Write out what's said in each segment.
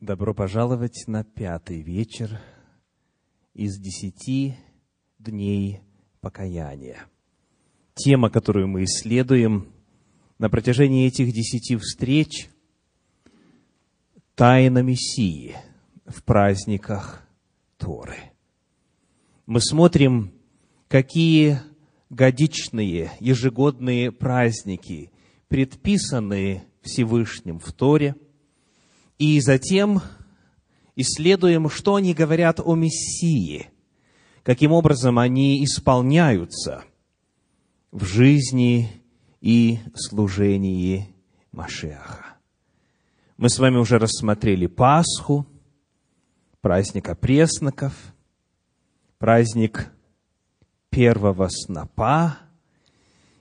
Добро пожаловать на пятый вечер из десяти дней покаяния. Тема, которую мы исследуем на протяжении этих десяти встреч – тайна Мессии в праздниках Торы. Мы смотрим, какие годичные, ежегодные праздники предписаны Всевышним в Торе – и затем исследуем, что они говорят о Мессии, каким образом они исполняются в жизни и служении Машеха. Мы с вами уже рассмотрели Пасху, праздник опресноков, праздник первого снопа,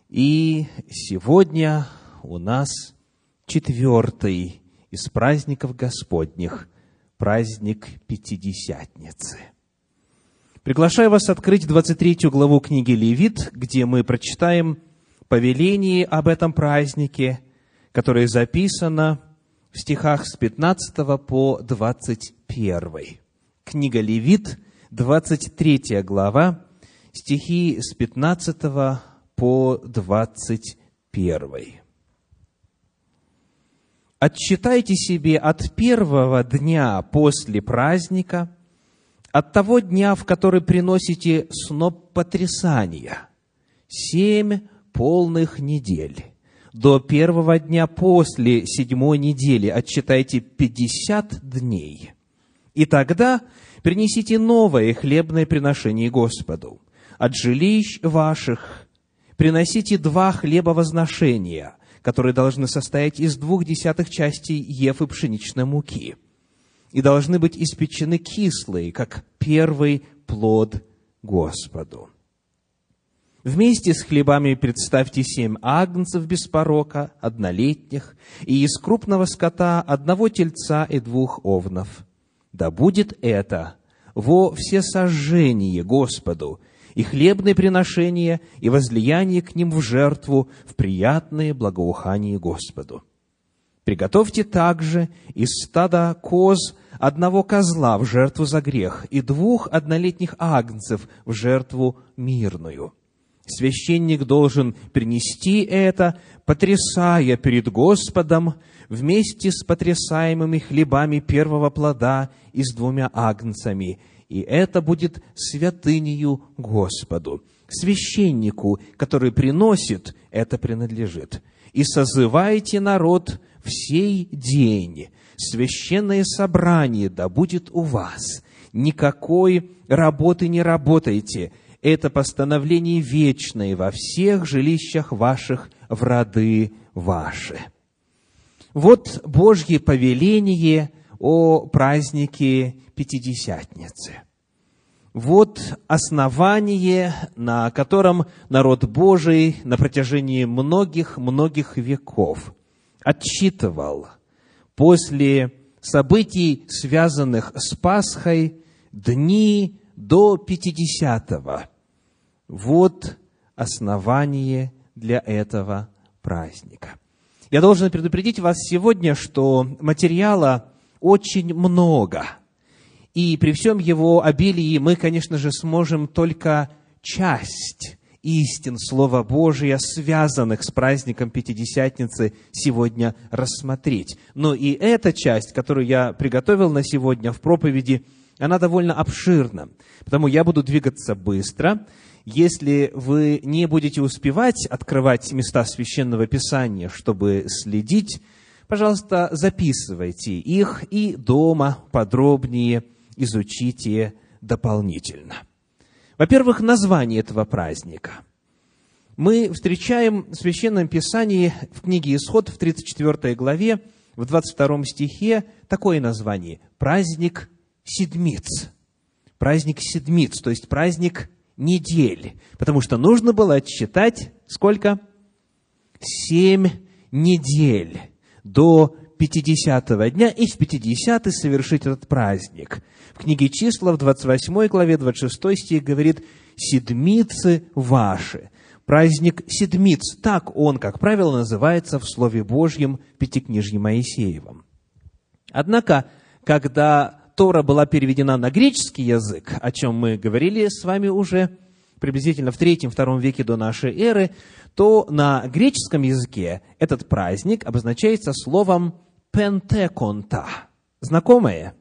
и сегодня у нас четвертый из праздников Господних праздник Пятидесятницы. Приглашаю вас открыть 23 главу книги Левит, где мы прочитаем повеление об этом празднике, которое записано в стихах с 15 по 21. Книга Левит, 23 глава, стихи с 15 по 21. Отчитайте себе от первого дня после праздника, от того дня, в который приносите сноп потрясания, семь полных недель. До первого дня после седьмой недели отчитайте пятьдесят дней. И тогда принесите новое хлебное приношение Господу. От жилищ ваших приносите два хлеба возношения – которые должны состоять из двух десятых частей ефы пшеничной муки и должны быть испечены кислые, как первый плод Господу. Вместе с хлебами представьте семь агнцев без порока, однолетних, и из крупного скота одного тельца и двух овнов. Да будет это во всесожжение Господу, и хлебные приношения, и возлияние к ним в жертву, в приятное благоухание Господу. Приготовьте также из стада коз одного козла в жертву за грех и двух однолетних агнцев в жертву мирную. Священник должен принести это, потрясая перед Господом вместе с потрясаемыми хлебами первого плода и с двумя агнцами, и это будет святынею Господу. Священнику, который приносит, это принадлежит. И созывайте народ в сей день. Священное собрание да будет у вас. Никакой работы не работайте. Это постановление вечное во всех жилищах ваших в роды ваши. Вот Божье повеление о празднике Пятидесятницы. Вот основание, на котором народ Божий на протяжении многих-многих веков отчитывал после событий, связанных с Пасхой, дни до Пятидесятого. Вот основание для этого праздника. Я должен предупредить вас сегодня, что материала очень много. И при всем его обилии мы, конечно же, сможем только часть истин Слова Божия, связанных с праздником Пятидесятницы, сегодня рассмотреть. Но и эта часть, которую я приготовил на сегодня в проповеди, она довольно обширна. Потому я буду двигаться быстро. Если вы не будете успевать открывать места Священного Писания, чтобы следить пожалуйста, записывайте их и дома подробнее изучите дополнительно. Во-первых, название этого праздника. Мы встречаем в Священном Писании в книге Исход в 34 главе, в 22 стихе такое название – праздник седмиц. Праздник седмиц, то есть праздник недель. Потому что нужно было отсчитать сколько? Семь недель до 50 дня и в 50 совершить этот праздник. В книге числа в 28 главе 26 стих говорит «седмицы ваши». Праздник седмиц, так он, как правило, называется в Слове Божьем Пятикнижье Моисеевом. Однако, когда Тора была переведена на греческий язык, о чем мы говорили с вами уже приблизительно в третьем-втором веке до нашей эры, то на греческом языке этот праздник обозначается словом «пентеконта». Знакомое?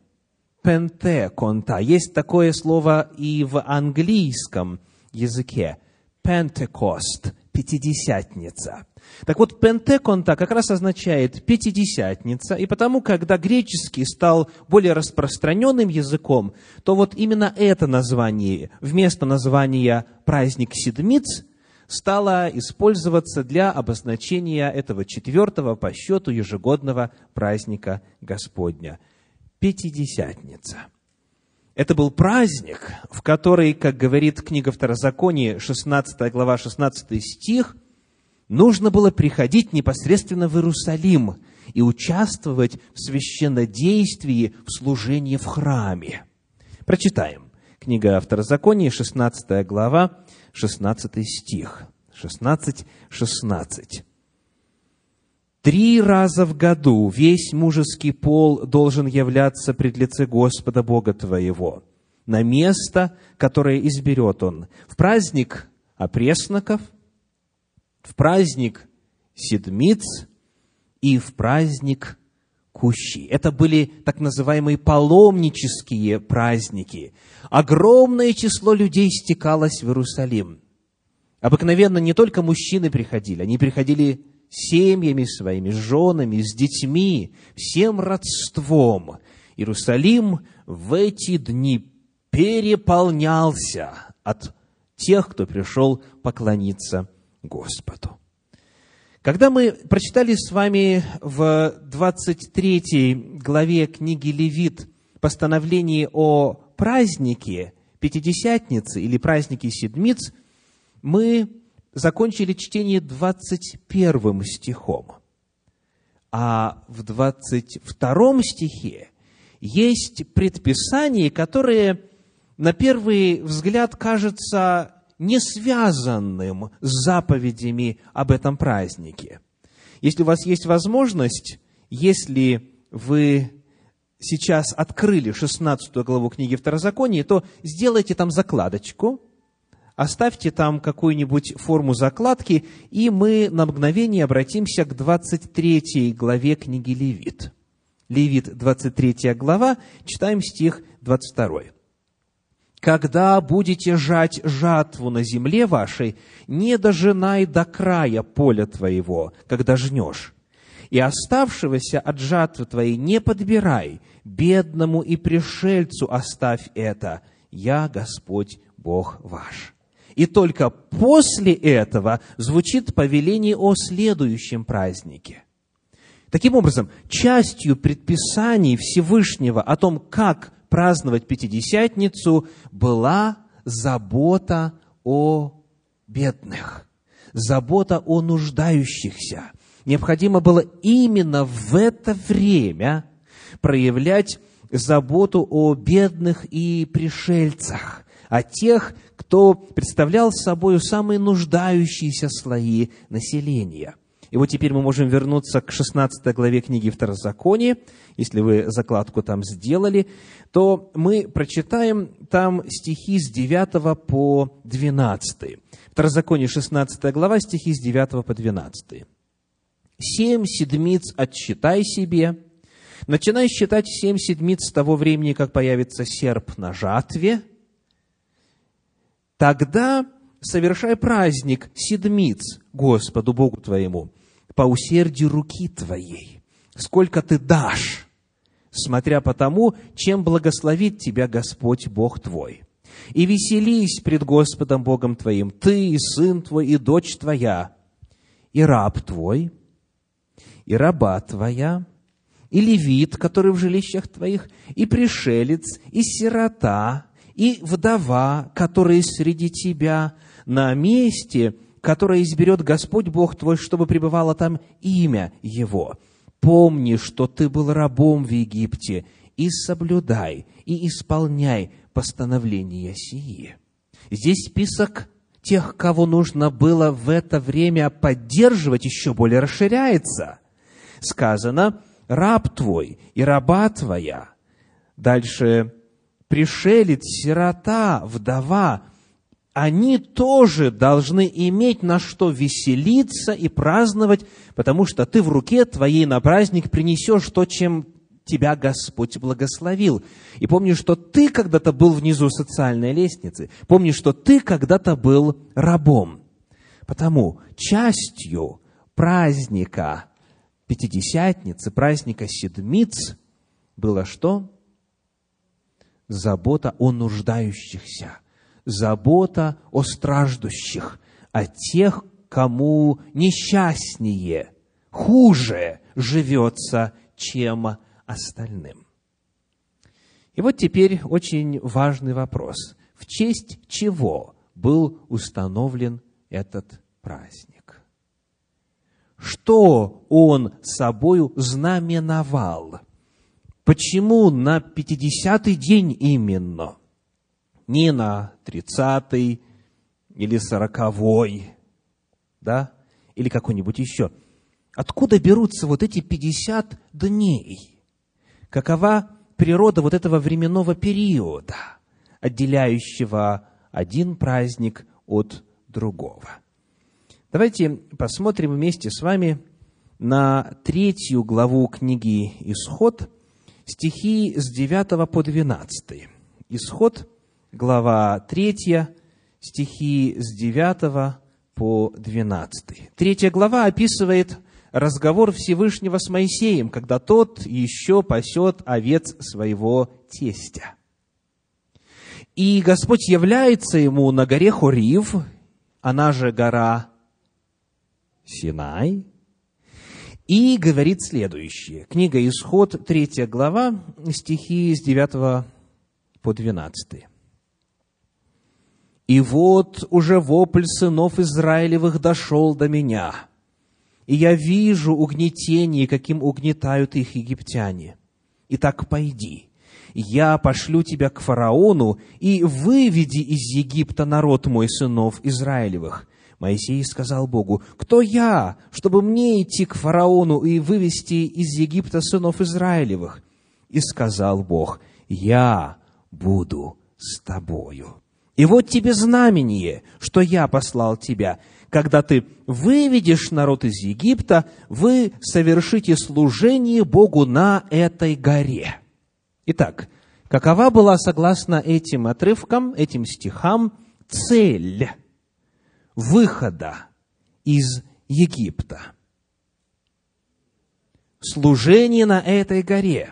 «Пентеконта». Есть такое слово и в английском языке. «Пентекост» – «пятидесятница». Так вот, пентеконта как раз означает пятидесятница, и потому, когда греческий стал более распространенным языком, то вот именно это название, вместо названия праздник Седмиц, стало использоваться для обозначения этого четвертого по счету ежегодного праздника Господня – Пятидесятница. Это был праздник, в который, как говорит книга Второзакония, 16 глава, 16 стих – нужно было приходить непосредственно в Иерусалим и участвовать в священнодействии, в служении в храме. Прочитаем. Книга Второзакония, 16 глава, 16 стих. 16, 16. Три раза в году весь мужеский пол должен являться пред лице Господа Бога твоего, на место, которое изберет Он, в праздник опресноков – в праздник Седмиц и в праздник Кущи. Это были так называемые паломнические праздники. Огромное число людей стекалось в Иерусалим. Обыкновенно не только мужчины приходили, они приходили семьями своими, с женами, с детьми, всем родством. Иерусалим в эти дни переполнялся от тех, кто пришел поклониться Господу. Когда мы прочитали с вами в 23 главе книги Левит постановление о празднике Пятидесятницы или празднике Седмиц, мы закончили чтение 21 стихом. А в 22 стихе есть предписания, которые на первый взгляд кажется не связанным с заповедями об этом празднике. Если у вас есть возможность, если вы сейчас открыли 16 главу книги Второзакония, то сделайте там закладочку, оставьте там какую-нибудь форму закладки, и мы на мгновение обратимся к 23 главе книги Левит. Левит, 23 глава, читаем стих 22 когда будете жать жатву на земле вашей, не дожинай до края поля твоего, когда жнешь. И оставшегося от жатвы твоей не подбирай, бедному и пришельцу оставь это. Я Господь Бог ваш. И только после этого звучит повеление о следующем празднике. Таким образом, частью предписаний Всевышнего о том, как праздновать Пятидесятницу, была забота о бедных, забота о нуждающихся. Необходимо было именно в это время проявлять заботу о бедных и пришельцах, о тех, кто представлял собой самые нуждающиеся слои населения – и вот теперь мы можем вернуться к 16 главе книги Второзакония. Если вы закладку там сделали, то мы прочитаем там стихи с 9 по 12. Второзаконие 16 глава, стихи с 9 по 12. «Семь седмиц отсчитай себе, начинай считать семь седмиц с того времени, как появится серп на жатве, тогда совершай праздник седмиц Господу Богу твоему, по усердию руки твоей, сколько ты дашь, смотря по тому, чем благословит тебя Господь Бог твой. И веселись пред Господом Богом твоим, ты и сын твой, и дочь твоя, и раб твой, и раба твоя, и левит, который в жилищах твоих, и пришелец, и сирота, и вдова, которые среди тебя, на месте, которое изберет Господь Бог твой, чтобы пребывало там имя Его. Помни, что ты был рабом в Египте, и соблюдай, и исполняй постановления сии. Здесь список тех, кого нужно было в это время поддерживать, еще более расширяется. Сказано, раб твой и раба твоя, дальше пришелец, сирота, вдова, они тоже должны иметь на что веселиться и праздновать, потому что ты в руке твоей на праздник принесешь то, чем тебя Господь благословил. И помни, что ты когда-то был внизу социальной лестницы. Помни, что ты когда-то был рабом. Потому частью праздника Пятидесятницы, праздника Седмиц было что? Забота о нуждающихся, забота о страждущих, о тех, кому несчастнее, хуже живется, чем остальным. И вот теперь очень важный вопрос. В честь чего был установлен этот праздник? Что он собою знаменовал? Почему на 50-й день именно? Не на 30-й или 40-й, да? Или какой-нибудь еще. Откуда берутся вот эти 50 дней? Какова природа вот этого временного периода, отделяющего один праздник от другого? Давайте посмотрим вместе с вами на третью главу книги «Исход», стихи с 9 по 12. Исход, глава 3, стихи с 9 по 12. Третья глава описывает разговор Всевышнего с Моисеем, когда тот еще пасет овец своего тестя. И Господь является ему на горе Хорив, она же гора Синай, и говорит следующее. Книга Исход, 3 глава, стихи с 9 по 12. «И вот уже вопль сынов Израилевых дошел до меня, и я вижу угнетение, каким угнетают их египтяне. Итак, пойди, я пошлю тебя к фараону, и выведи из Египта народ мой сынов Израилевых». Моисей сказал Богу, «Кто я, чтобы мне идти к фараону и вывести из Египта сынов Израилевых?» И сказал Бог, «Я буду с тобою». И вот тебе знамение, что я послал тебя когда ты выведешь народ из Египта, вы совершите служение Богу на этой горе. Итак, какова была, согласно этим отрывкам, этим стихам, цель выхода из Египта? Служение на этой горе.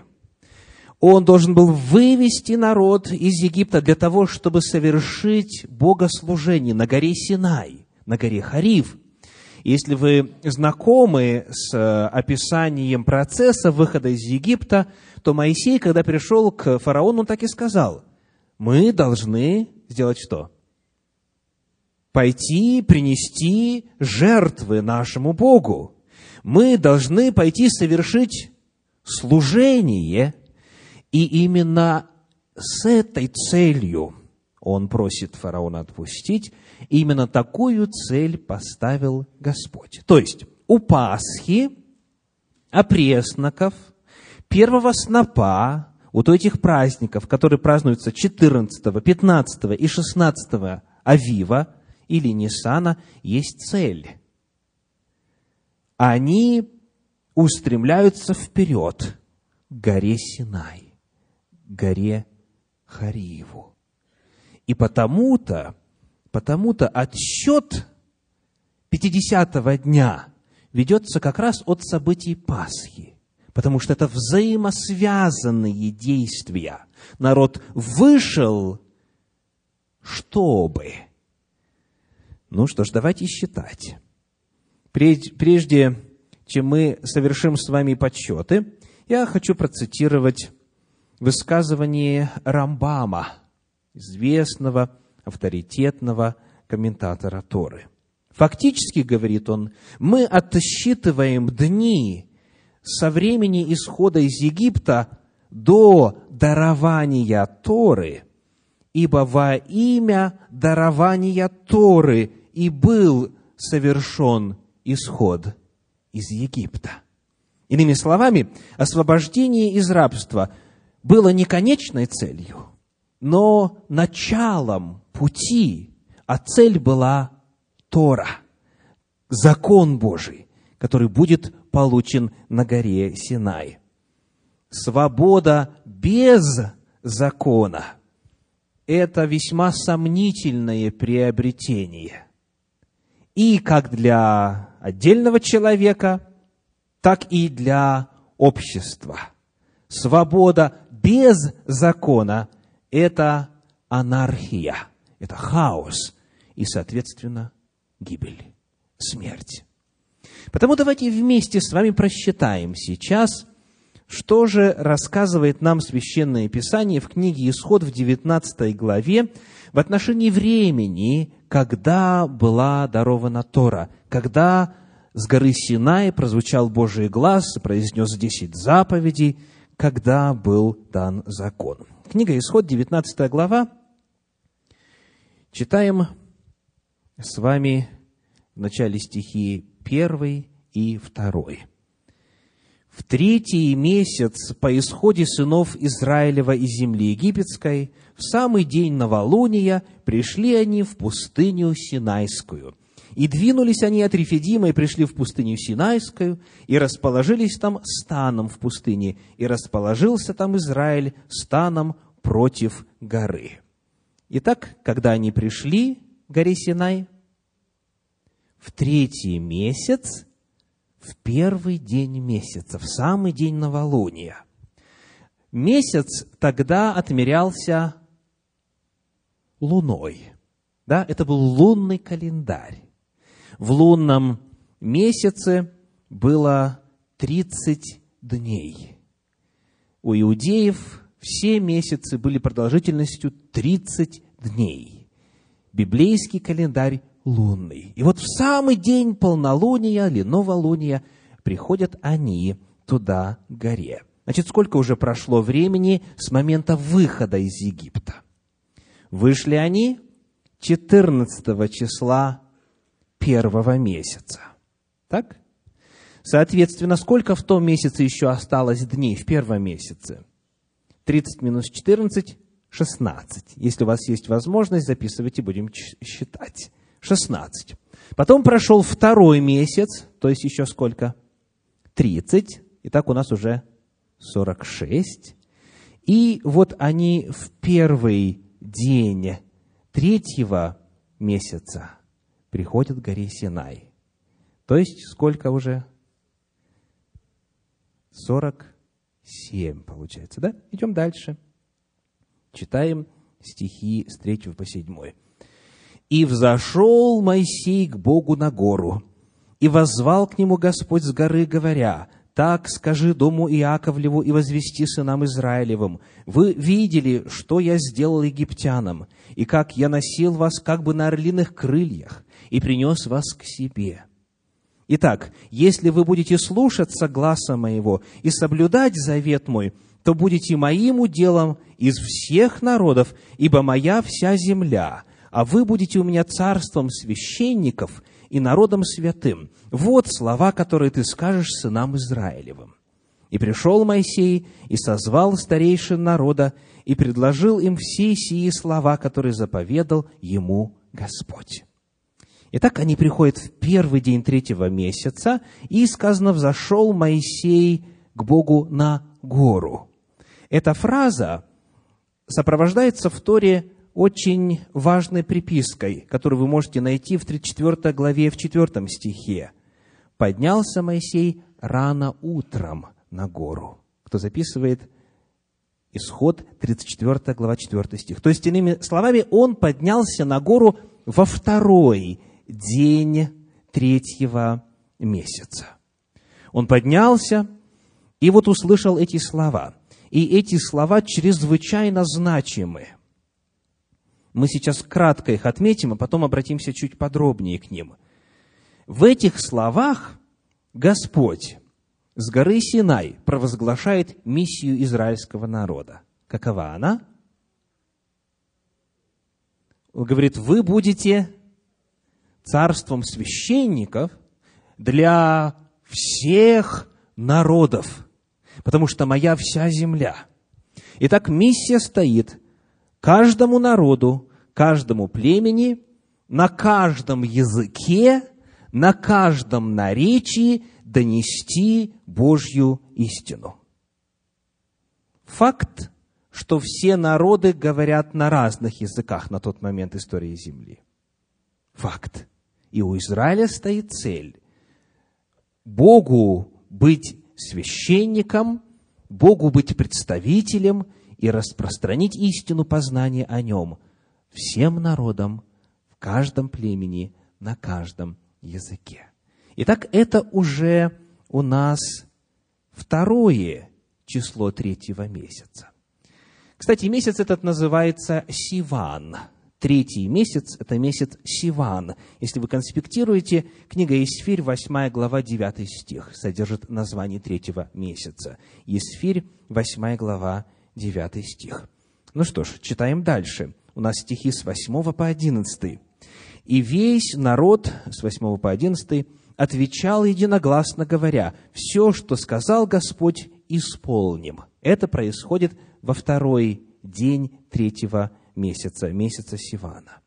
Он должен был вывести народ из Египта для того, чтобы совершить богослужение на горе Синай – на горе Хариф. Если вы знакомы с э, описанием процесса выхода из Египта, то Моисей, когда пришел к фараону, так и сказал, мы должны сделать что? Пойти принести жертвы нашему Богу. Мы должны пойти совершить служение, и именно с этой целью он просит фараона отпустить, Именно такую цель поставил Господь. То есть у Пасхи, опресноков, первого снопа, вот у этих праздников, которые празднуются 14, 15 и 16 Авива или Нисана, есть цель. Они устремляются вперед к горе Синай, горе Хариеву. И потому-то Потому-то отсчет 50-го дня ведется как раз от событий Пасхи, потому что это взаимосвязанные действия. Народ вышел, чтобы... Ну что ж, давайте считать. Прежде чем мы совершим с вами подсчеты, я хочу процитировать высказывание Рамбама, известного авторитетного комментатора Торы. Фактически, говорит он, мы отсчитываем дни со времени исхода из Египта до дарования Торы, ибо во имя дарования Торы и был совершен исход из Египта. Иными словами, освобождение из рабства было не конечной целью, но началом пути, а цель была Тора, закон Божий, который будет получен на горе Синай. Свобода без закона – это весьма сомнительное приобретение. И как для отдельного человека, так и для общества. Свобода без закона – это анархия, это хаос и, соответственно, гибель, смерть. Потому давайте вместе с вами просчитаем сейчас, что же рассказывает нам Священное Писание в книге Исход в 19 главе в отношении времени, когда была дарована Тора, когда с горы Синай прозвучал Божий глаз, произнес десять заповедей, когда был дан закон. Книга Исход, 19 глава. Читаем с вами в начале стихи 1 и 2. В третий месяц по исходе сынов Израилева из земли египетской, в самый день новолуния, пришли они в пустыню Синайскую. И двинулись они от Рефидима и пришли в пустыню Синайскую, и расположились там станом в пустыне, и расположился там Израиль станом против горы. Итак, когда они пришли к горе Синай, в третий месяц, в первый день месяца, в самый день новолуния. Месяц тогда отмерялся луной. Да, это был лунный календарь. В лунном месяце было 30 дней. У иудеев все месяцы были продолжительностью 30 дней. Библейский календарь лунный. И вот в самый день полнолуния или новолуния приходят они туда, горе. Значит, сколько уже прошло времени с момента выхода из Египта? Вышли они 14 числа первого месяца. Так? Соответственно, сколько в том месяце еще осталось дней в первом месяце? 30 минус 14 – 16. Если у вас есть возможность, записывайте, будем считать. 16. Потом прошел второй месяц, то есть еще сколько? 30. Итак, у нас уже 46. И вот они в первый день третьего месяца приходят к горе Синай. То есть сколько уже? 47 получается, да? Идем дальше. Читаем стихи с 3 по 7. «И взошел Моисей к Богу на гору, и воззвал к нему Господь с горы, говоря, «Так скажи дому Иаковлеву и возвести сынам Израилевым, вы видели, что я сделал египтянам, и как я носил вас как бы на орлиных крыльях, и принес вас к себе». Итак, если вы будете слушаться гласа моего и соблюдать завет мой, то будете моим уделом из всех народов, ибо моя вся земля – а вы будете у меня царством священников и народом святым. Вот слова, которые ты скажешь сынам Израилевым. И пришел Моисей и созвал старейшин народа и предложил им все сии слова, которые заповедал ему Господь. Итак, они приходят в первый день третьего месяца, и сказано, взошел Моисей к Богу на гору. Эта фраза сопровождается в Торе очень важной припиской, которую вы можете найти в 34 главе, в 4 стихе. «Поднялся Моисей рано утром на гору». Кто записывает? Исход, 34 глава, 4 стих. То есть, иными словами, он поднялся на гору во второй день третьего месяца. Он поднялся и вот услышал эти слова. И эти слова чрезвычайно значимы. Мы сейчас кратко их отметим, а потом обратимся чуть подробнее к ним. В этих словах Господь с горы Синай провозглашает миссию израильского народа. Какова она? Он говорит, вы будете царством священников для всех народов, потому что моя вся земля – Итак, миссия стоит каждому народу, каждому племени, на каждом языке, на каждом наречии донести Божью истину. Факт, что все народы говорят на разных языках на тот момент истории Земли. Факт. И у Израиля стоит цель Богу быть священником, Богу быть представителем и распространить истину познания о Нем всем народам, в каждом племени, на каждом языке. Итак, это уже у нас второе число третьего месяца. Кстати, месяц этот называется Сиван. Третий месяц – это месяц Сиван. Если вы конспектируете, книга Исфирь, 8 глава, 9 стих, содержит название третьего месяца. Исфирь, 8 глава, 9 стих. Ну что ж, читаем дальше. У нас стихи с 8 по 11. «И весь народ, с 8 по 11, отвечал единогласно, говоря, «Все, что сказал Господь, исполним». Это происходит во второй день третьего месяца, месяца Сивана.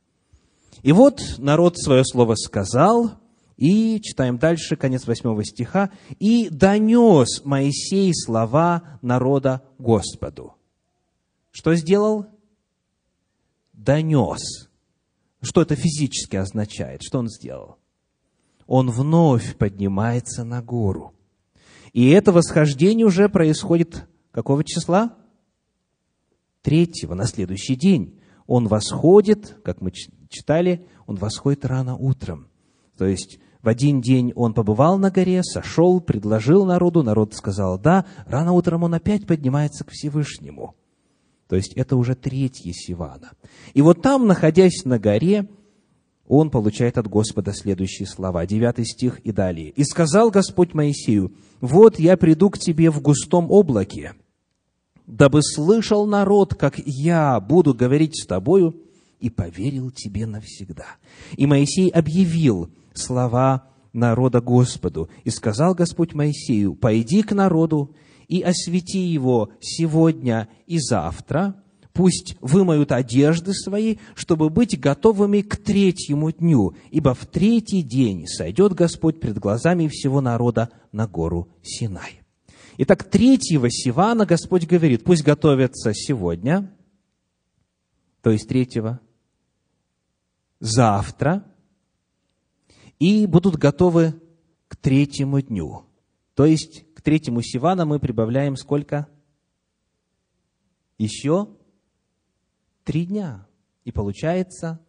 И вот народ свое слово сказал, и читаем дальше, конец восьмого стиха, «И донес Моисей слова народа Господу». Что сделал? Донес. Что это физически означает? Что он сделал? Он вновь поднимается на гору. И это восхождение уже происходит какого числа? Третьего, на следующий день он восходит, как мы читали, он восходит рано утром. То есть в один день он побывал на горе, сошел, предложил народу, народ сказал «да», рано утром он опять поднимается к Всевышнему. То есть это уже третье Сивана. И вот там, находясь на горе, он получает от Господа следующие слова, 9 стих и далее. «И сказал Господь Моисею, вот я приду к тебе в густом облаке, дабы слышал народ, как я буду говорить с тобою, и поверил тебе навсегда. И Моисей объявил слова народа Господу, и сказал Господь Моисею, пойди к народу и освети его сегодня и завтра, пусть вымоют одежды свои, чтобы быть готовыми к третьему дню, ибо в третий день сойдет Господь пред глазами всего народа на гору Синай. Итак, третьего Сивана Господь говорит, пусть готовятся сегодня, то есть третьего, завтра, и будут готовы к третьему дню. То есть к третьему Сивана мы прибавляем сколько? Еще три дня. И получается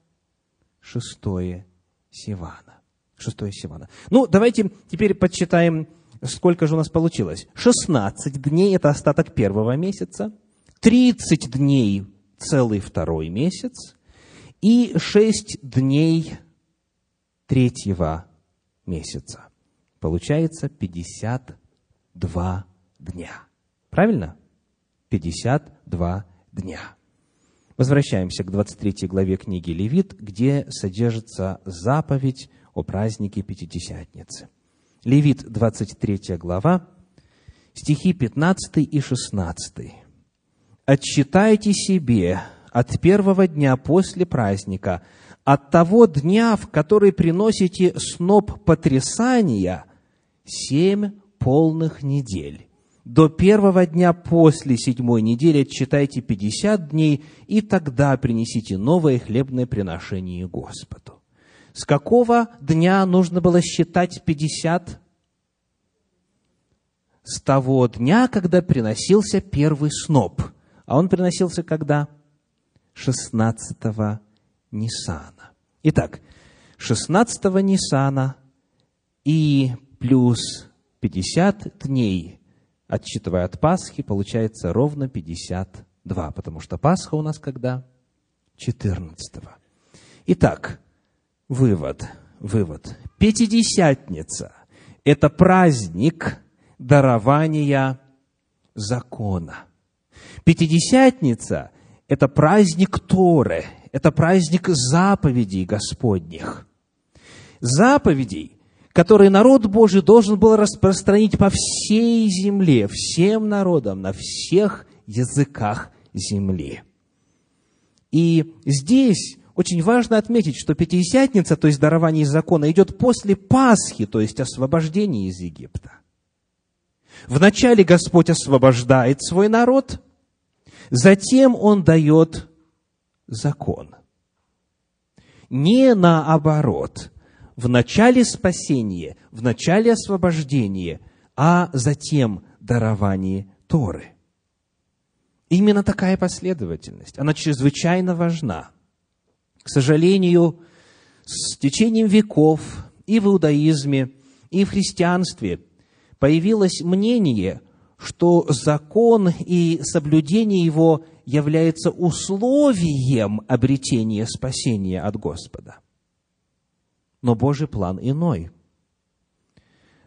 шестое Сивана. Шестое Сивана. Ну, давайте теперь подсчитаем Сколько же у нас получилось? 16 дней – это остаток первого месяца, 30 дней – целый второй месяц, и 6 дней третьего месяца. Получается 52 дня. Правильно? 52 дня. Возвращаемся к 23 главе книги Левит, где содержится заповедь о празднике Пятидесятницы – Левит, 23 глава, стихи 15 и 16. «Отчитайте себе от первого дня после праздника, от того дня, в который приносите сноп потрясания, семь полных недель. До первого дня после седьмой недели отчитайте пятьдесят дней, и тогда принесите новое хлебное приношение Господу. С какого дня нужно было считать 50? С того дня, когда приносился первый сноп. А он приносился когда? 16 Нисана. Итак, 16 Нисана и плюс 50 дней, отсчитывая от Пасхи, получается ровно 52, потому что Пасха у нас когда? 14. Итак, Вывод, вывод. Пятидесятница – это праздник дарования закона. Пятидесятница – это праздник Торы, это праздник заповедей Господних. Заповедей, которые народ Божий должен был распространить по всей земле, всем народам, на всех языках земли. И здесь очень важно отметить, что Пятидесятница, то есть дарование закона, идет после Пасхи, то есть освобождения из Египта. Вначале Господь освобождает свой народ, затем Он дает закон. Не наоборот. В начале спасения, в начале освобождения, а затем дарование Торы. Именно такая последовательность, она чрезвычайно важна. К сожалению, с течением веков и в иудаизме, и в христианстве появилось мнение, что закон и соблюдение его является условием обретения спасения от Господа. Но Божий план иной.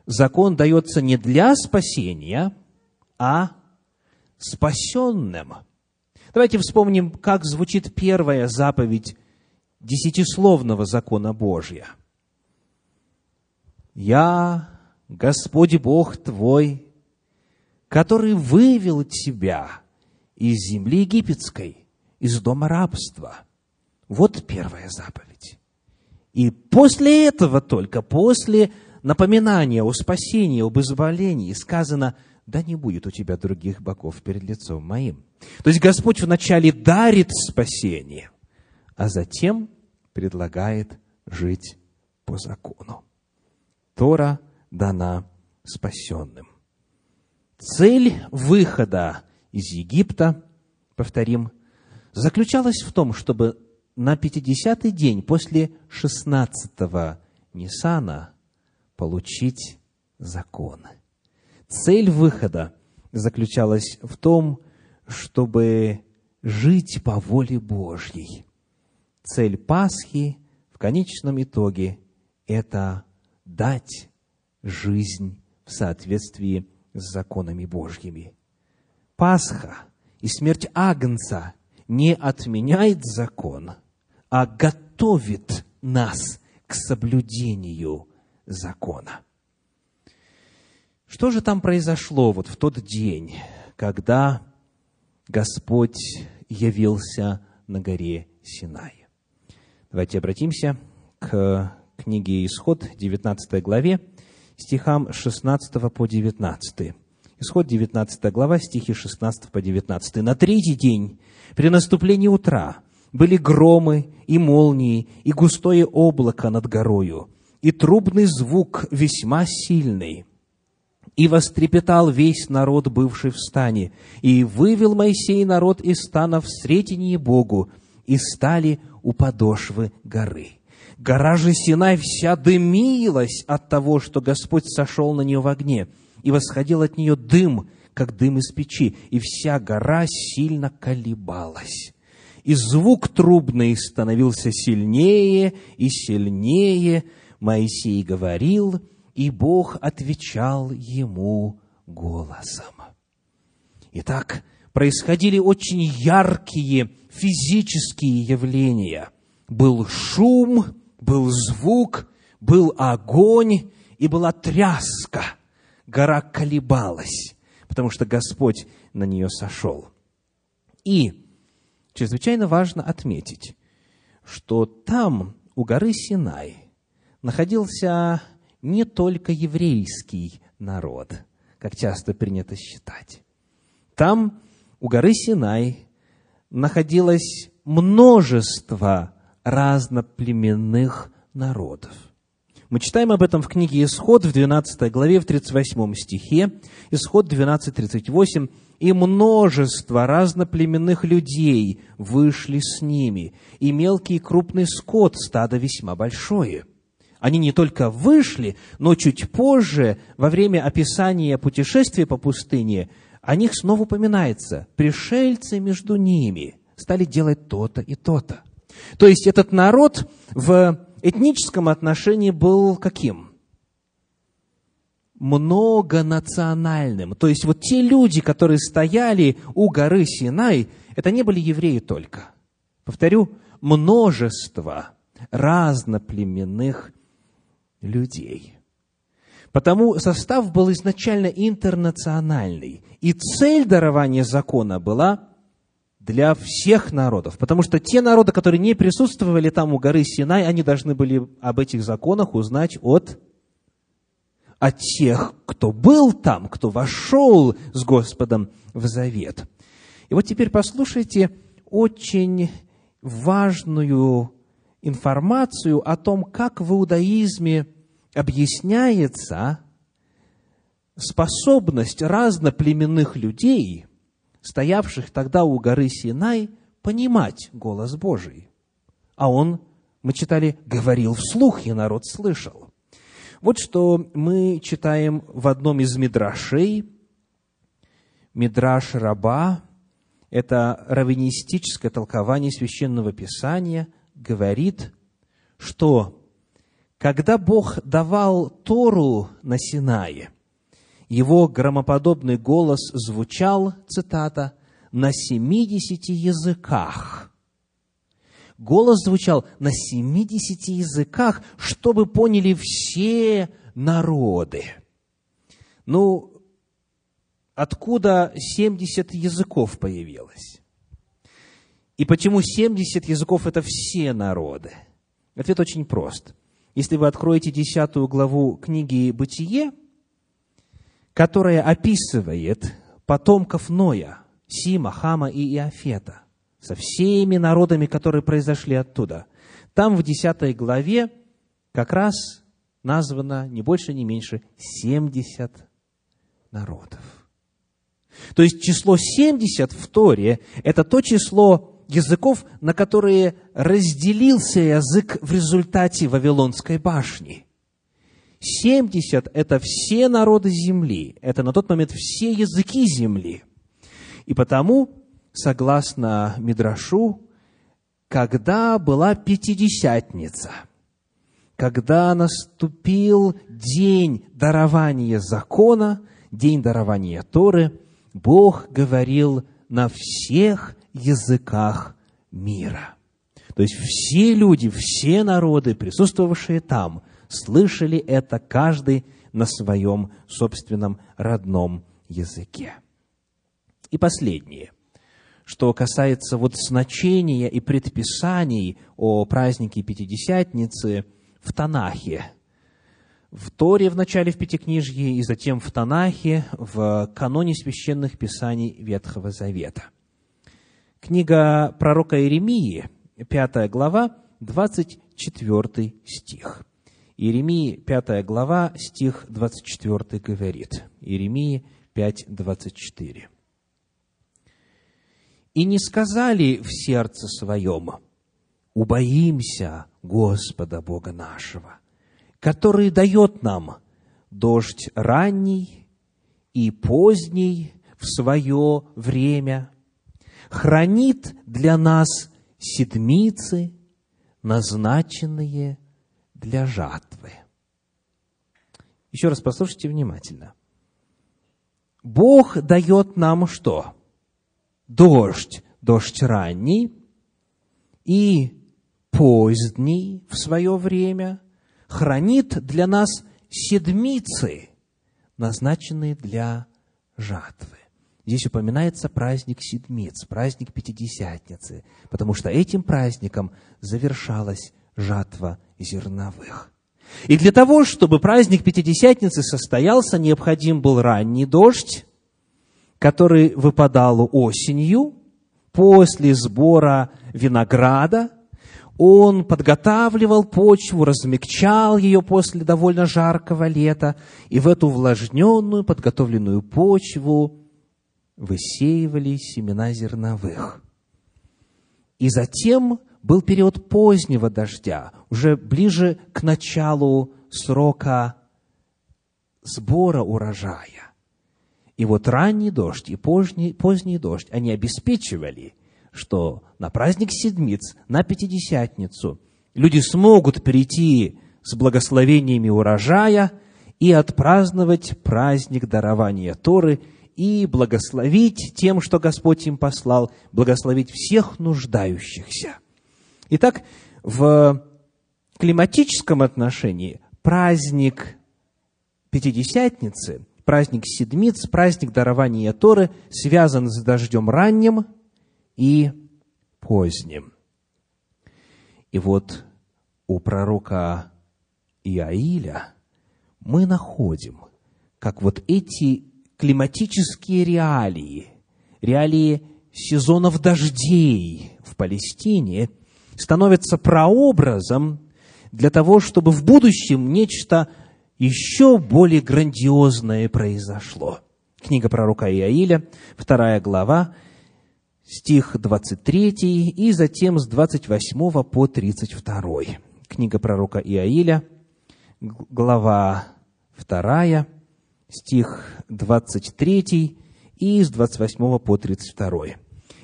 Закон дается не для спасения, а спасенным. Давайте вспомним, как звучит первая заповедь десятисловного закона Божия. «Я, Господь Бог твой, который вывел тебя из земли египетской, из дома рабства». Вот первая заповедь. И после этого только, после напоминания о спасении, об избавлении, сказано, да не будет у тебя других богов перед лицом моим. То есть Господь вначале дарит спасение, а затем предлагает жить по закону. Тора дана спасенным. Цель выхода из Египта, повторим, заключалась в том, чтобы на 50-й день после 16-го Нисана получить закон. Цель выхода заключалась в том, чтобы жить по воле Божьей. Цель Пасхи в конечном итоге – это дать жизнь в соответствии с законами Божьими. Пасха и смерть Агнца не отменяет закон, а готовит нас к соблюдению закона. Что же там произошло вот в тот день, когда Господь явился на горе Синай? Давайте обратимся к книге Исход, 19 главе, стихам 16 по 19. Исход 19 глава, стихи 16 по 19. «На третий день, при наступлении утра, были громы и молнии, и густое облако над горою, и трубный звук весьма сильный. И вострепетал весь народ, бывший в стане, и вывел Моисей народ из стана в сретении Богу, и стали у подошвы горы. Гора же Синай вся дымилась от того, что Господь сошел на нее в огне, и восходил от нее дым, как дым из печи, и вся гора сильно колебалась. И звук трубный становился сильнее и сильнее. Моисей говорил, и Бог отвечал ему голосом. Итак, происходили очень яркие физические явления. Был шум, был звук, был огонь и была тряска. Гора колебалась, потому что Господь на нее сошел. И чрезвычайно важно отметить, что там, у горы Синай, находился не только еврейский народ, как часто принято считать. Там, у горы Синай, находилось множество разноплеменных народов. Мы читаем об этом в книге Исход в 12 главе, в 38 стихе, Исход 12, 38, «И множество разноплеменных людей вышли с ними, и мелкий и крупный скот, стадо весьма большое». Они не только вышли, но чуть позже, во время описания путешествия по пустыне, о них снова упоминается. Пришельцы между ними стали делать то-то и то-то. То есть этот народ в этническом отношении был каким? Многонациональным. То есть вот те люди, которые стояли у горы Синай, это не были евреи только. Повторю, множество разноплеменных людей. Потому состав был изначально интернациональный. И цель дарования закона была для всех народов. Потому что те народы, которые не присутствовали там у горы Синай, они должны были об этих законах узнать от, от тех, кто был там, кто вошел с Господом в завет. И вот теперь послушайте очень важную информацию о том, как в иудаизме объясняется способность разноплеменных людей, стоявших тогда у горы Синай, понимать голос Божий. А он, мы читали, говорил вслух, и народ слышал. Вот что мы читаем в одном из мидрашей, Мидраш Раба, это раввинистическое толкование священного писания, говорит, что когда Бог давал Тору на Синае, его громоподобный голос звучал, цитата, на семидесяти языках. Голос звучал на семидесяти языках, чтобы поняли все народы. Ну, откуда семьдесят языков появилось? И почему семьдесят языков – это все народы? Ответ очень прост – если вы откроете десятую главу книги «Бытие», которая описывает потомков Ноя, Сима, Хама и Иофета, со всеми народами, которые произошли оттуда. Там в десятой главе как раз названо не больше, не меньше 70 народов. То есть число 70 в Торе – это то число языков, на которые разделился язык в результате Вавилонской башни. 70 – это все народы земли, это на тот момент все языки земли. И потому, согласно Мидрашу, когда была Пятидесятница, когда наступил день дарования закона, день дарования Торы, Бог говорил на всех языках мира. То есть все люди, все народы, присутствовавшие там, слышали это каждый на своем собственном родном языке. И последнее, что касается вот значения и предписаний о празднике Пятидесятницы в Танахе, в Торе в начале в Пятикнижье и затем в Танахе, в каноне священных писаний Ветхого Завета. Книга пророка Иеремии, 5 глава, 24 стих. Иеремии, 5 глава, стих 24 говорит. Иеремии 5, 24. «И не сказали в сердце своем, убоимся Господа Бога нашего, который дает нам дождь ранний и поздний в свое время, хранит для нас седмицы, назначенные для жатвы. Еще раз послушайте внимательно. Бог дает нам что? Дождь, дождь ранний и поздний в свое время, хранит для нас седмицы, назначенные для жатвы. Здесь упоминается праздник Седмиц, праздник Пятидесятницы, потому что этим праздником завершалась жатва зерновых. И для того, чтобы праздник Пятидесятницы состоялся, необходим был ранний дождь, который выпадал осенью после сбора винограда. Он подготавливал почву, размягчал ее после довольно жаркого лета, и в эту увлажненную, подготовленную почву высеивали семена зерновых. И затем был период позднего дождя, уже ближе к началу срока сбора урожая. И вот ранний дождь и поздний, поздний дождь, они обеспечивали, что на праздник Седмиц, на Пятидесятницу, люди смогут прийти с благословениями урожая и отпраздновать праздник дарования Торы – и благословить тем, что Господь им послал, благословить всех нуждающихся. Итак, в климатическом отношении праздник Пятидесятницы, праздник Седмиц, праздник дарования Торы связан с дождем ранним и поздним. И вот у пророка Иаиля мы находим, как вот эти климатические реалии, реалии сезонов дождей в Палестине становятся прообразом для того, чтобы в будущем нечто еще более грандиозное произошло. Книга пророка Иаиля, вторая глава, стих 23 и затем с 28 по 32. Книга пророка Иаиля, глава 2, стих 23 и с 28 по 32.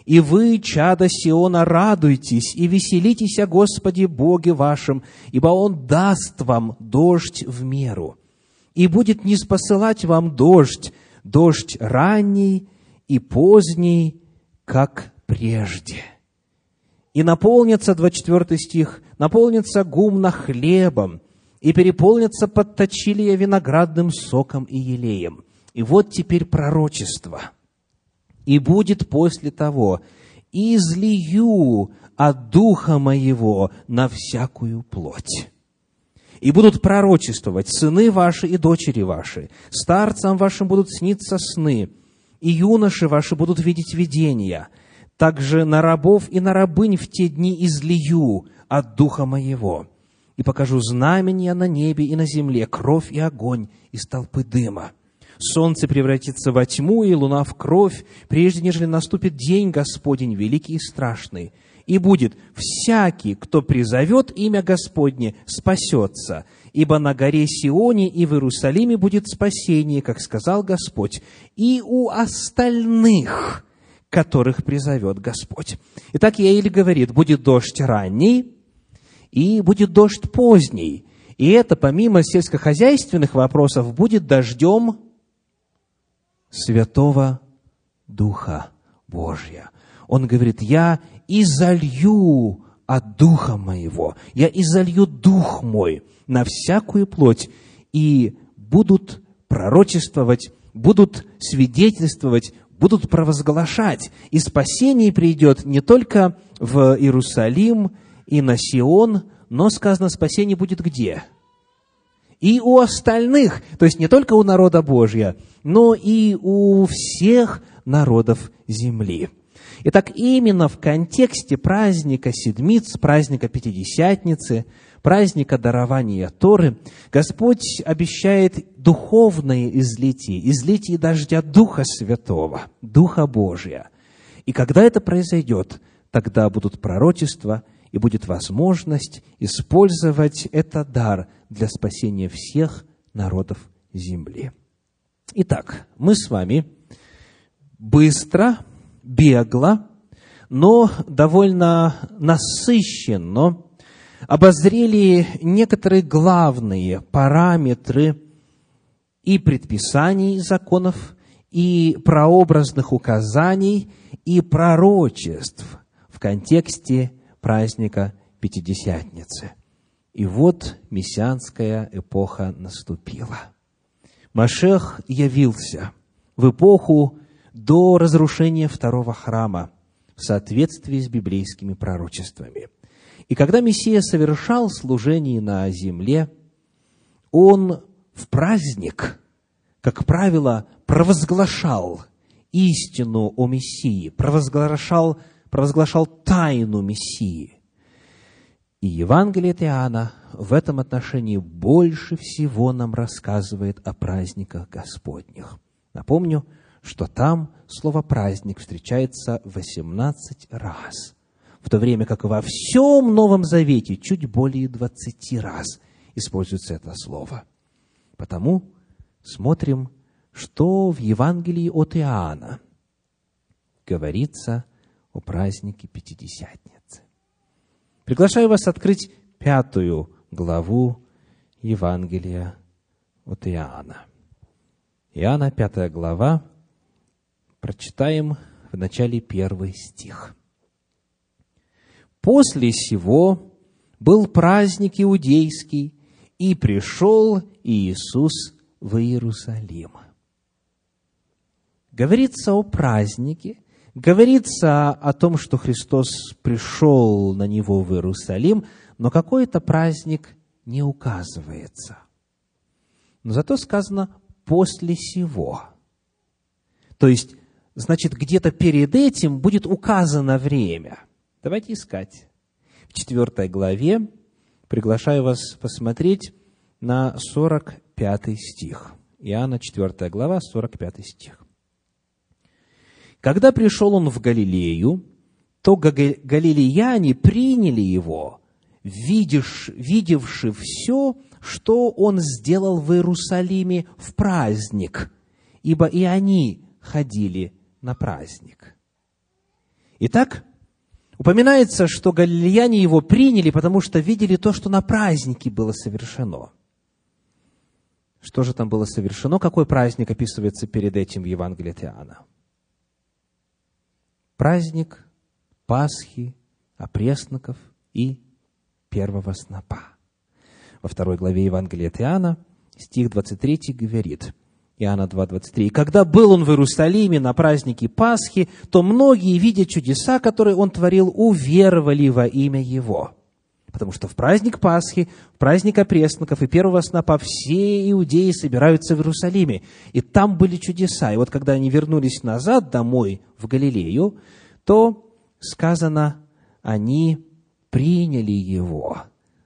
«И вы, чада Сиона, радуйтесь и веселитесь о Господе Боге вашем, ибо Он даст вам дождь в меру, и будет не спосылать вам дождь, дождь ранний и поздний, как прежде». И наполнится, 24 стих, наполнится гумна хлебом, и переполнится подточилия виноградным соком и елеем. И вот теперь пророчество. И будет после того, излию от Духа Моего на всякую плоть. И будут пророчествовать сыны ваши и дочери ваши, старцам вашим будут сниться сны, и юноши ваши будут видеть видения. Также на рабов и на рабынь в те дни излию от Духа Моего и покажу знамения на небе и на земле, кровь и огонь из толпы дыма. Солнце превратится во тьму, и луна в кровь, прежде нежели наступит день Господень великий и страшный. И будет всякий, кто призовет имя Господне, спасется, ибо на горе Сионе и в Иерусалиме будет спасение, как сказал Господь, и у остальных, которых призовет Господь. Итак, Иаиль говорит, будет дождь ранний, и будет дождь поздний. И это, помимо сельскохозяйственных вопросов, будет дождем Святого Духа Божья. Он говорит, я изолью от Духа моего, я изолью Дух мой на всякую плоть, и будут пророчествовать, будут свидетельствовать, будут провозглашать. И спасение придет не только в Иерусалим, и на Сион, но сказано, спасение будет где? И у остальных, то есть не только у народа Божья, но и у всех народов земли. Итак, именно в контексте праздника Седмиц, праздника Пятидесятницы, праздника дарования Торы, Господь обещает духовное излитие, излитие дождя Духа Святого, Духа Божия. И когда это произойдет, тогда будут пророчества – и будет возможность использовать этот дар для спасения всех народов земли. Итак, мы с вами быстро, бегло, но довольно насыщенно обозрели некоторые главные параметры и предписаний законов, и прообразных указаний, и пророчеств в контексте праздника Пятидесятницы. И вот мессианская эпоха наступила. Машех явился в эпоху до разрушения второго храма в соответствии с библейскими пророчествами. И когда Мессия совершал служение на земле, он в праздник, как правило, провозглашал истину о Мессии, провозглашал провозглашал тайну Мессии. И Евангелие от Иоанна в этом отношении больше всего нам рассказывает о праздниках Господних. Напомню, что там слово «праздник» встречается 18 раз, в то время как во всем Новом Завете чуть более 20 раз используется это слово. Потому смотрим, что в Евангелии от Иоанна говорится о празднике Пятидесятницы. Приглашаю вас открыть пятую главу Евангелия от Иоанна. Иоанна, пятая глава, прочитаем в начале первый стих. «После сего был праздник иудейский, и пришел Иисус в Иерусалим. Говорится о празднике, говорится о том, что Христос пришел на него в Иерусалим, но какой это праздник не указывается. Но зато сказано «после сего». То есть, значит, где-то перед этим будет указано время. Давайте искать. В четвертой главе приглашаю вас посмотреть на 45 стих. Иоанна 4 глава, 45 стих. Когда пришел он в Галилею, то галилеяне приняли его, видевши все, что он сделал в Иерусалиме в праздник, ибо и они ходили на праздник. Итак, упоминается, что галилеяне его приняли, потому что видели то, что на празднике было совершено. Что же там было совершено? Какой праздник описывается перед этим в Евангелии от Иоанна? Праздник Пасхи, опресноков и первого снопа. Во второй главе Евангелия от Иоанна, стих 23 говорит, Иоанна 2,23. «И когда был он в Иерусалиме на празднике Пасхи, то многие, видя чудеса, которые он творил, уверовали во имя его». Потому что в праздник Пасхи, в праздник опресноков и первого снопа все иудеи собираются в Иерусалиме. И там были чудеса. И вот когда они вернулись назад домой, в Галилею, то сказано, они приняли его,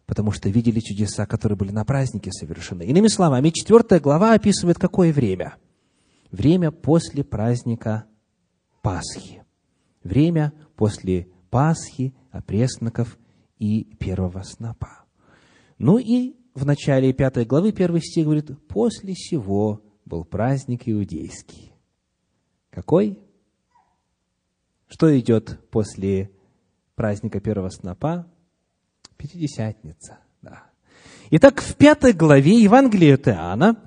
потому что видели чудеса, которые были на празднике совершены. Иными словами, четвертая глава описывает какое время? Время после праздника Пасхи. Время после Пасхи, опресноков и первого снопа. Ну и в начале пятой главы первый стих говорит, после сего был праздник иудейский. Какой? Что идет после праздника первого снопа? Пятидесятница. Да. Итак, в пятой главе Евангелия от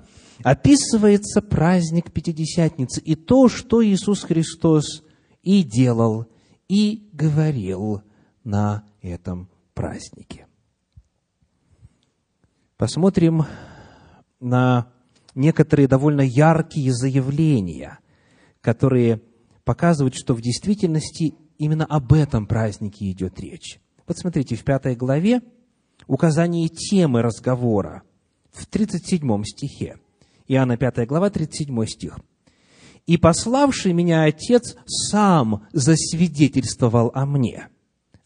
описывается праздник Пятидесятницы и то, что Иисус Христос и делал, и говорил на этом празднике. Посмотрим на некоторые довольно яркие заявления, которые показывают, что в действительности именно об этом празднике идет речь. Вот смотрите, в пятой главе указание темы разговора в 37 стихе. Иоанна 5 глава, 37 стих. «И пославший меня Отец сам засвидетельствовал о мне,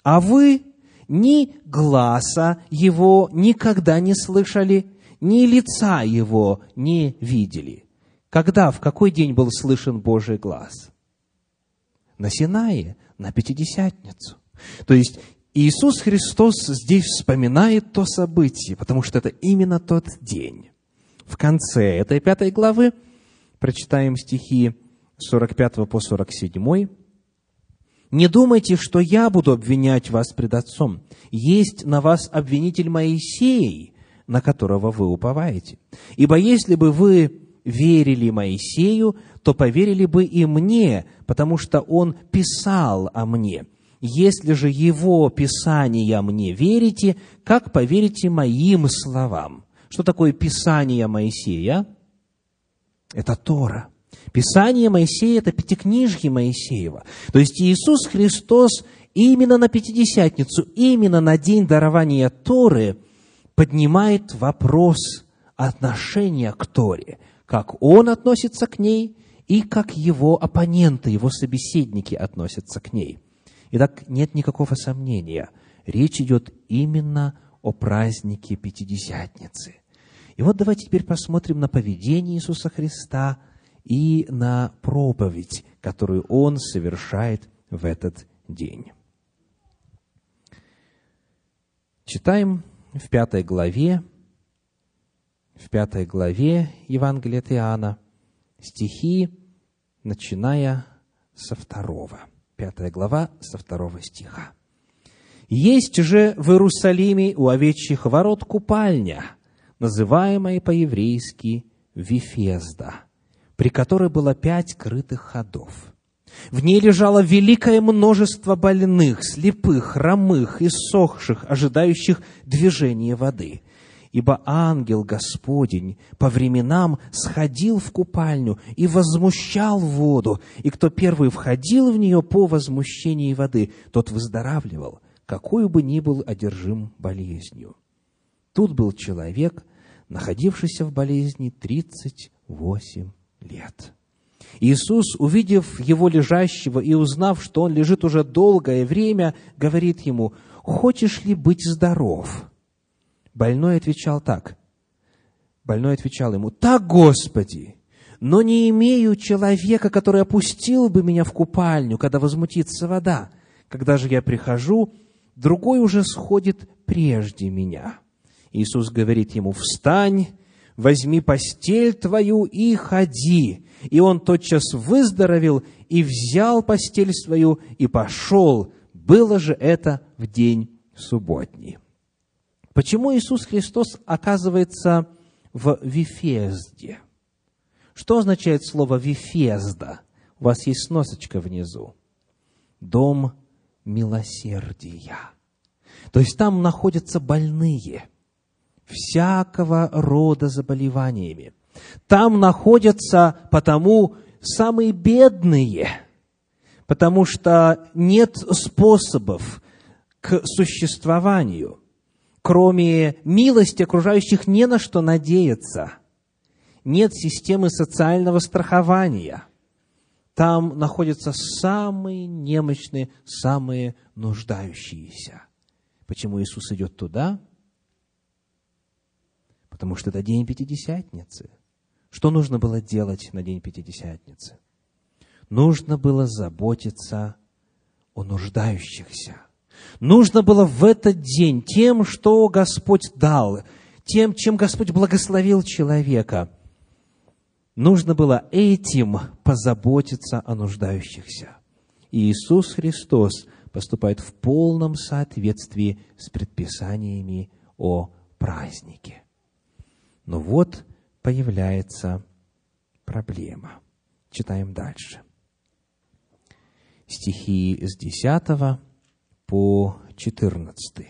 а вы ни гласа его никогда не слышали, ни лица его не видели. Когда, в какой день был слышен Божий глаз? На Синае, на Пятидесятницу. То есть Иисус Христос здесь вспоминает то событие, потому что это именно тот день. В конце этой пятой главы прочитаем стихи 45 по 47 не думайте, что я буду обвинять вас пред Отцом. Есть на вас обвинитель Моисей, на которого вы уповаете. Ибо если бы вы верили Моисею, то поверили бы и мне, потому что он писал о мне. Если же его писания мне верите, как поверите моим словам? Что такое писание Моисея? Это Тора. Писание Моисея – это пятикнижье Моисеева. То есть Иисус Христос именно на Пятидесятницу, именно на день дарования Торы поднимает вопрос отношения к Торе, как Он относится к ней и как его оппоненты, его собеседники относятся к ней. Итак, нет никакого сомнения, речь идет именно о празднике Пятидесятницы. И вот давайте теперь посмотрим на поведение Иисуса Христа – и на проповедь, которую он совершает в этот день. Читаем в пятой главе, в пятой главе Евангелия от Иоанна стихи, начиная со второго. Пятая глава со второго стиха. «Есть же в Иерусалиме у овечьих ворот купальня, называемая по-еврейски Вифезда, при которой было пять крытых ходов. В ней лежало великое множество больных, слепых, хромых, иссохших, ожидающих движения воды. Ибо ангел Господень по временам сходил в купальню и возмущал воду, и кто первый входил в нее по возмущении воды, тот выздоравливал, какой бы ни был одержим болезнью. Тут был человек, находившийся в болезни тридцать восемь лет. Иисус, увидев его лежащего и узнав, что он лежит уже долгое время, говорит ему, «Хочешь ли быть здоров?» Больной отвечал так. Больной отвечал ему, «Так, Господи, но не имею человека, который опустил бы меня в купальню, когда возмутится вода. Когда же я прихожу, другой уже сходит прежде меня». Иисус говорит ему, «Встань, возьми постель твою и ходи». И он тотчас выздоровел и взял постель свою и пошел. Было же это в день субботний. Почему Иисус Христос оказывается в Вифезде? Что означает слово Вифезда? У вас есть сносочка внизу. Дом милосердия. То есть там находятся больные всякого рода заболеваниями. Там находятся потому самые бедные, потому что нет способов к существованию кроме милости окружающих, не на что надеяться. Нет системы социального страхования. Там находятся самые немощные, самые нуждающиеся. Почему Иисус идет туда? Потому что это день Пятидесятницы. Что нужно было делать на день Пятидесятницы? Нужно было заботиться о нуждающихся – Нужно было в этот день тем, что Господь дал, тем, чем Господь благословил человека, нужно было этим позаботиться о нуждающихся. И Иисус Христос поступает в полном соответствии с предписаниями о празднике. Но вот появляется проблема. Читаем дальше. Стихи с 10 по 14.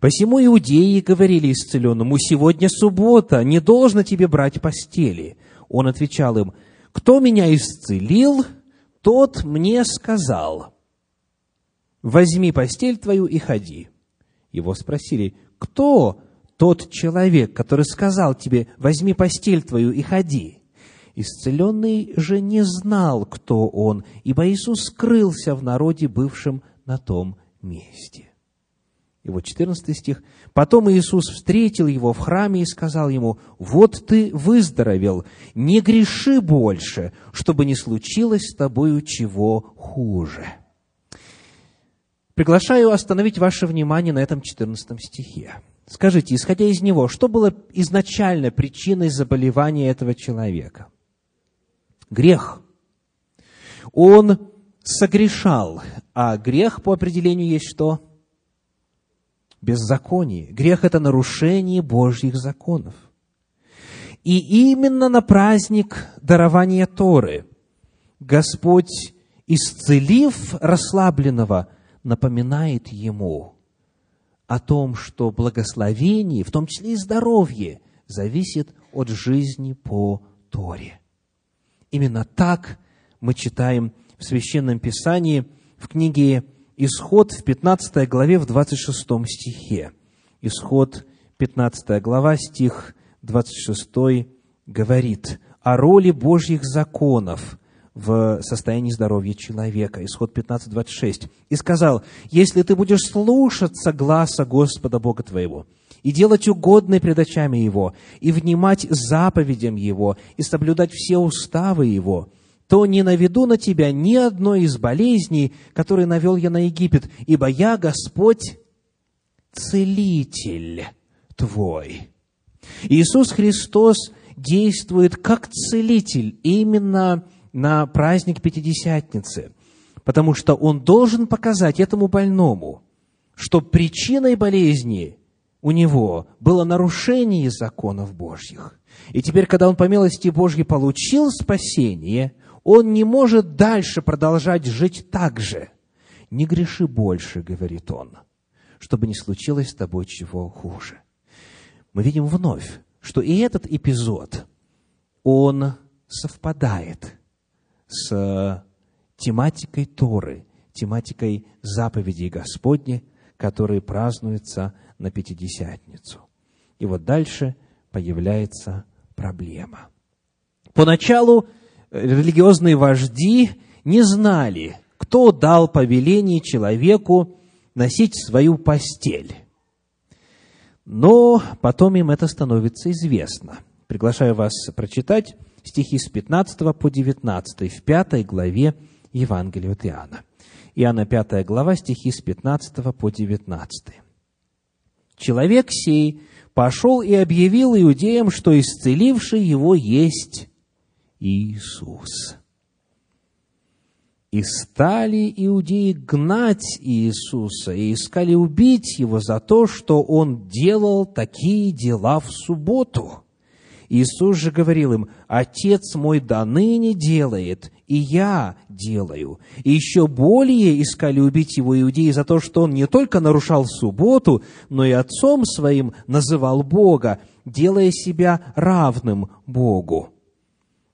Посему иудеи говорили исцеленному, «Сегодня суббота, не должно тебе брать постели». Он отвечал им, «Кто меня исцелил, тот мне сказал, возьми постель твою и ходи». Его спросили, «Кто тот человек, который сказал тебе, возьми постель твою и ходи?» Исцеленный же не знал, кто он, ибо Иисус скрылся в народе, бывшем на том месте. И вот 14 стих. «Потом Иисус встретил его в храме и сказал ему, «Вот ты выздоровел, не греши больше, чтобы не случилось с тобою чего хуже». Приглашаю остановить ваше внимание на этом 14 стихе. Скажите, исходя из него, что было изначально причиной заболевания этого человека? Грех. Он согрешал. А грех по определению есть что? Беззаконие. Грех – это нарушение Божьих законов. И именно на праздник дарования Торы Господь, исцелив расслабленного, напоминает ему о том, что благословение, в том числе и здоровье, зависит от жизни по Торе. Именно так мы читаем в Священном Писании, в книге Исход в 15 главе, в 26 стихе. Исход 15 глава, стих 26 говорит о роли Божьих законов в состоянии здоровья человека. Исход 15, 26. «И сказал, если ты будешь слушаться гласа Господа Бога твоего, и делать угодное пред очами Его, и внимать заповедям Его, и соблюдать все уставы Его, то не наведу на тебя ни одной из болезней, которые навел я на Египет, ибо я, Господь, целитель твой. Иисус Христос действует как целитель именно на праздник Пятидесятницы, потому что Он должен показать этому больному, что причиной болезни у него было нарушение законов Божьих. И теперь, когда он по милости Божьей получил спасение, он не может дальше продолжать жить так же. Не греши больше, говорит он, чтобы не случилось с тобой чего хуже. мы видим вновь, что и этот эпизод, он совпадает с тематикой Торы, тематикой заповедей Господни, которые празднуются на Пятидесятницу. И вот дальше появляется проблема. Поначалу религиозные вожди не знали, кто дал повеление человеку носить свою постель. Но потом им это становится известно. Приглашаю вас прочитать стихи с 15 по 19 в пятой главе Евангелия от Иоанна. Иоанна 5 глава, стихи с 15 по 19. «Человек сей пошел и объявил иудеям, что исцеливший его есть Иисус». И стали иудеи гнать Иисуса и искали убить его за то, что он делал такие дела в субботу. Иисус же говорил им, «Отец мой до ныне делает, и я делаю». И еще более искали убить его иудеи за то, что он не только нарушал субботу, но и отцом своим называл Бога, делая себя равным Богу.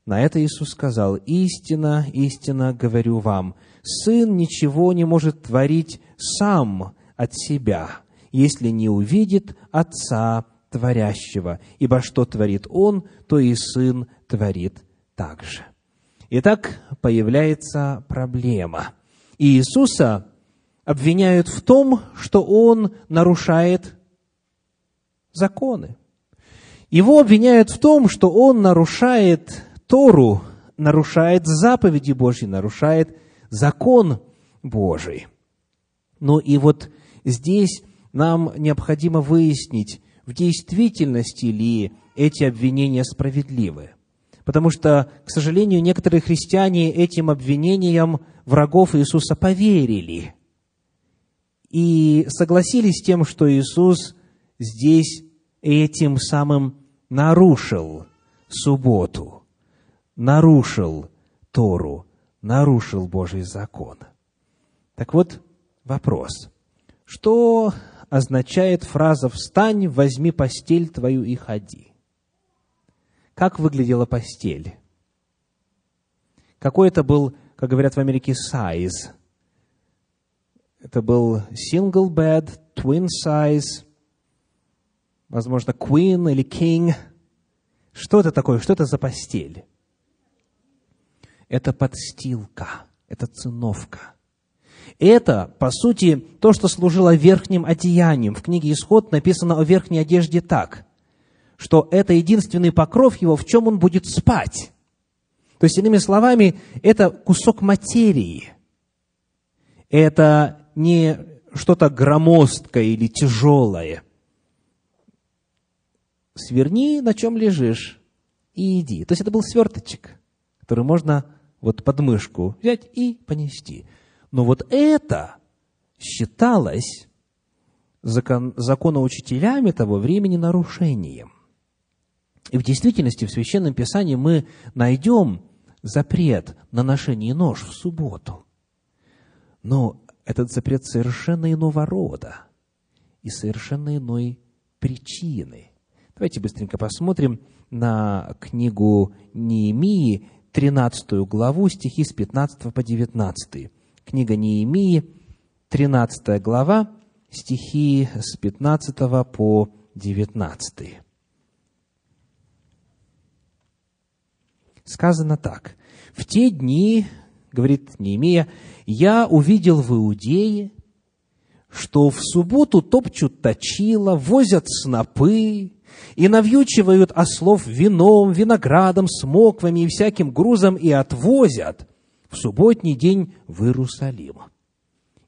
На это Иисус сказал, «Истина, истина говорю вам, Сын ничего не может творить сам от себя, если не увидит Отца творящего, ибо что творит Он, то и Сын творит так же». Итак, появляется проблема. Иисуса обвиняют в том, что Он нарушает законы. Его обвиняют в том, что Он нарушает Тору, нарушает заповеди Божьи, нарушает закон Божий. Ну и вот здесь нам необходимо выяснить, в действительности ли эти обвинения справедливы. Потому что, к сожалению, некоторые христиане этим обвинениям врагов Иисуса поверили и согласились с тем, что Иисус здесь этим самым нарушил субботу нарушил Тору, нарушил Божий закон. Так вот, вопрос. Что означает фраза «встань, возьми постель твою и ходи»? Как выглядела постель? Какой это был, как говорят в Америке, size? Это был single bed, twin size, возможно, queen или king. Что это такое? Что это за постель? это подстилка, это циновка. Это, по сути, то, что служило верхним одеянием. В книге «Исход» написано о верхней одежде так, что это единственный покров его, в чем он будет спать. То есть, иными словами, это кусок материи. Это не что-то громоздкое или тяжелое. Сверни, на чем лежишь, и иди. То есть, это был сверточек, который можно вот подмышку взять и понести. Но вот это считалось закон, законоучителями того времени нарушением. И в действительности в Священном Писании мы найдем запрет на ношение нож в субботу. Но этот запрет совершенно иного рода и совершенно иной причины. Давайте быстренько посмотрим на книгу Неемии, 13 главу, стихи с 15 по 19. Книга Неемии, 13 глава, стихи с 15 по 19. Сказано так. «В те дни, — говорит Неемия, — я увидел в Иудее, что в субботу топчут точила, возят снопы, и навьючивают ослов вином, виноградом, смоквами и всяким грузом и отвозят в субботний день в Иерусалим.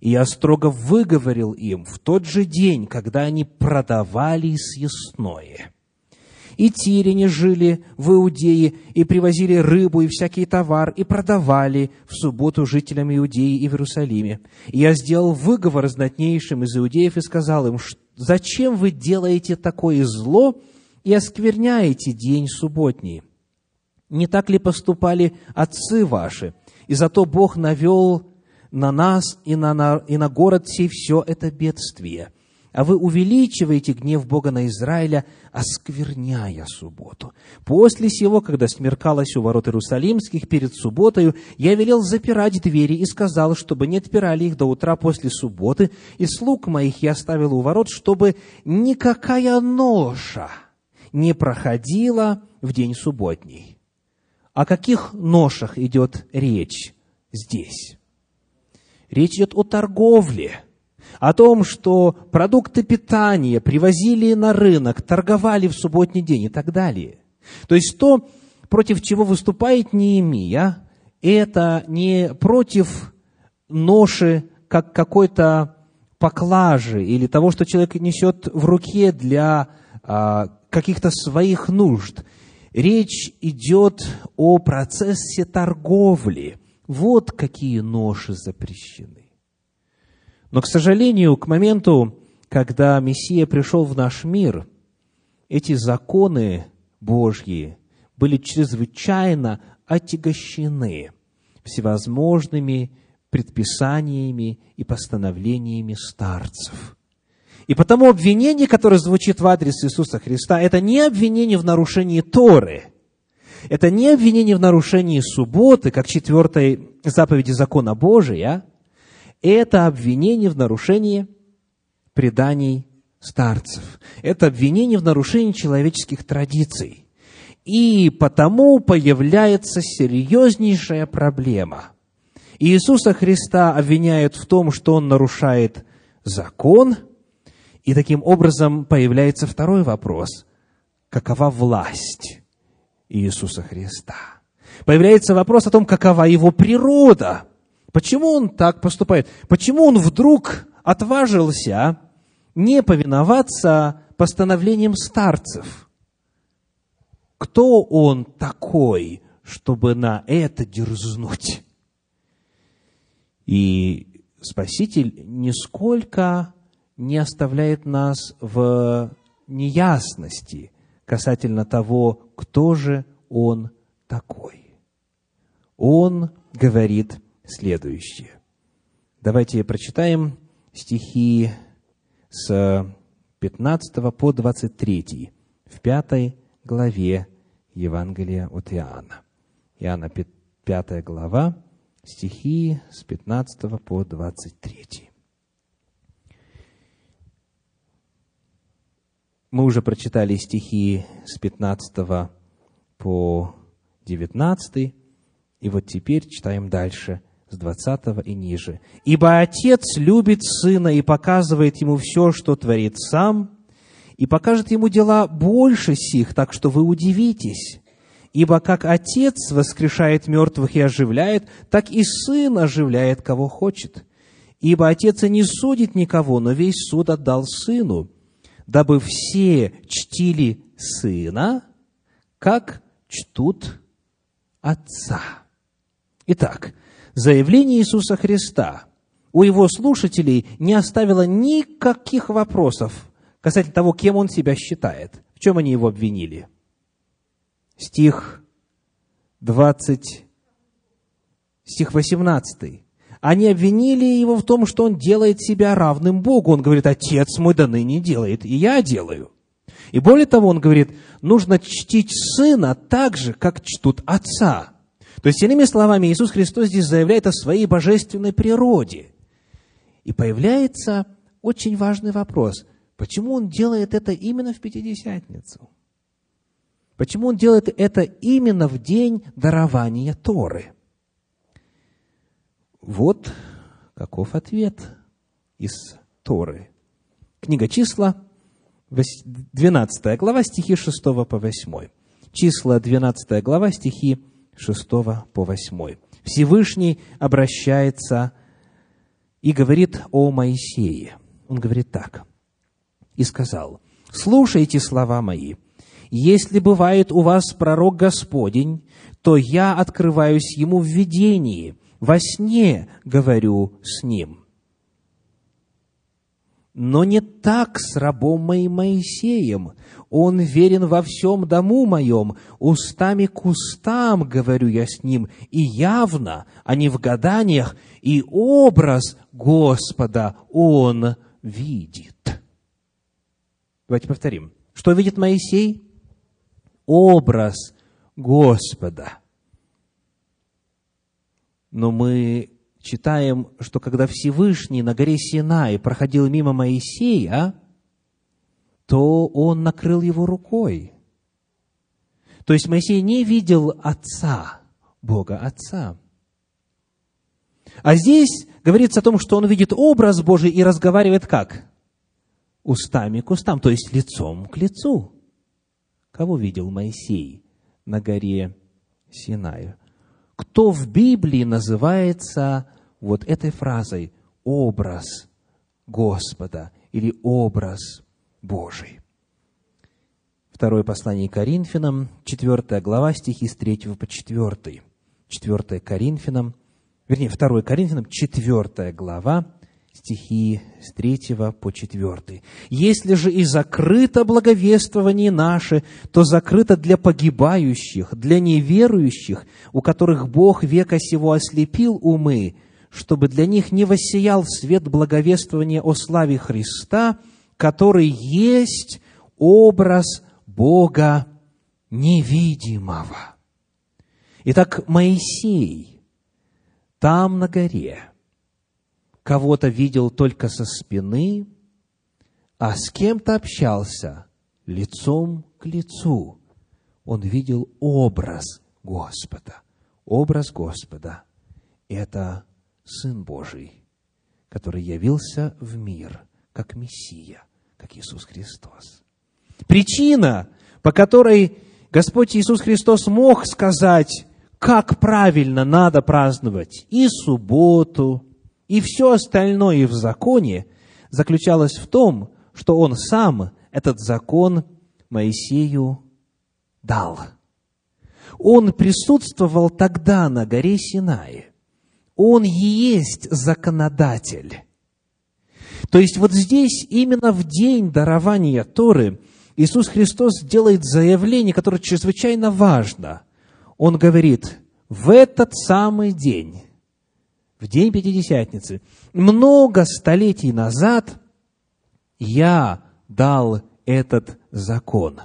И я строго выговорил им в тот же день, когда они продавали съестное. И тирине жили в Иудее, и привозили рыбу и всякий товар, и продавали в субботу жителям Иудеи и в Иерусалиме. И я сделал выговор знатнейшим из иудеев и сказал им, зачем вы делаете такое зло и оскверняете день субботний? Не так ли поступали отцы ваши? И зато Бог навел на нас и на, и на город сей все это бедствие. а вы увеличиваете гнев Бога на Израиля, оскверняя субботу. После сего, когда смеркалось у ворот Иерусалимских перед субботою, я велел запирать двери и сказал, чтобы не отпирали их до утра после субботы, и слуг моих я оставил у ворот, чтобы никакая ноша не проходила в день субботний. О каких ношах идет речь здесь? Речь идет о торговле, о том, что продукты питания привозили на рынок, торговали в субботний день и так далее. То есть то, против чего выступает Неемия, это не против ноши, как какой-то поклажи или того, что человек несет в руке для а, каких-то своих нужд. Речь идет о процессе торговли. Вот какие ноши запрещены. Но, к сожалению, к моменту, когда Мессия пришел в наш мир, эти законы Божьи были чрезвычайно отягощены всевозможными предписаниями и постановлениями старцев. И потому обвинение, которое звучит в адрес Иисуса Христа, это не обвинение в нарушении Торы, это не обвинение в нарушении субботы, как четвертой заповеди закона Божия, это обвинение в нарушении преданий старцев. Это обвинение в нарушении человеческих традиций. И потому появляется серьезнейшая проблема. Иисуса Христа обвиняют в том, что Он нарушает закон, и таким образом появляется второй вопрос. Какова власть Иисуса Христа. Появляется вопрос о том, какова его природа. Почему он так поступает? Почему он вдруг отважился не повиноваться постановлениям старцев? Кто он такой, чтобы на это дерзнуть? И Спаситель нисколько не оставляет нас в неясности касательно того, кто же он такой. Он говорит следующее. Давайте прочитаем стихи с 15 по 23 в пятой главе Евангелия от Иоанна. Иоанна 5 глава, стихи с 15 по 23. Мы уже прочитали стихи с 15 по 19, и вот теперь читаем дальше, с 20 и ниже. «Ибо Отец любит Сына и показывает Ему все, что творит Сам, и покажет Ему дела больше сих, так что вы удивитесь. Ибо как Отец воскрешает мертвых и оживляет, так и Сын оживляет, кого хочет. Ибо Отец и не судит никого, но весь суд отдал Сыну, дабы все чтили Сына, как чтут Отца. Итак, заявление Иисуса Христа у его слушателей не оставило никаких вопросов касательно того, кем он себя считает. В чем они его обвинили? Стих 20, стих 18. Они обвинили его в том, что он делает себя равным Богу. Он говорит, Отец мой до ныне делает, и я делаю. И более того, он говорит, нужно чтить Сына так же, как чтут Отца. То есть, иными словами, Иисус Христос здесь заявляет о своей божественной природе. И появляется очень важный вопрос. Почему он делает это именно в Пятидесятницу? Почему он делает это именно в день дарования Торы? Вот каков ответ из Торы. Книга числа, 12 глава, стихи 6 по 8. Числа, 12 глава, стихи 6 по 8. Всевышний обращается и говорит о Моисее. Он говорит так. «И сказал, слушайте слова мои. Если бывает у вас пророк Господень, то я открываюсь ему в видении, во сне говорю с ним. Но не так с рабом моим Моисеем. Он верен во всем дому моем. Устами к устам говорю я с ним, и явно, а не в гаданиях, и образ Господа он видит. Давайте повторим. Что видит Моисей? Образ Господа. Но мы читаем, что когда Всевышний на горе Синай проходил мимо Моисея, то он накрыл его рукой. То есть Моисей не видел Отца, Бога Отца. А здесь говорится о том, что он видит образ Божий и разговаривает как? Устами к устам, то есть лицом к лицу. Кого видел Моисей на горе Синаю? Кто в Библии называется вот этой фразой «образ Господа» или «образ Божий»? Второе послание Коринфянам, 4 глава, стихи с 3 по 4. 4 Коринфянам, вернее, 2 Коринфянам, 4 глава, стихи с 3 по 4. «Если же и закрыто благовествование наше, то закрыто для погибающих, для неверующих, у которых Бог века сего ослепил умы, чтобы для них не воссиял свет благовествования о славе Христа, который есть образ Бога невидимого». Итак, Моисей там на горе кого-то видел только со спины, а с кем-то общался лицом к лицу. Он видел образ Господа. Образ Господа – это Сын Божий, который явился в мир как Мессия, как Иисус Христос. Причина, по которой Господь Иисус Христос мог сказать как правильно надо праздновать и субботу, и все остальное в законе заключалось в том, что он сам этот закон Моисею дал. Он присутствовал тогда на горе Синае. Он и есть законодатель. То есть вот здесь, именно в день дарования Торы, Иисус Христос делает заявление, которое чрезвычайно важно – он говорит, в этот самый день, в день Пятидесятницы, много столетий назад я дал этот закон.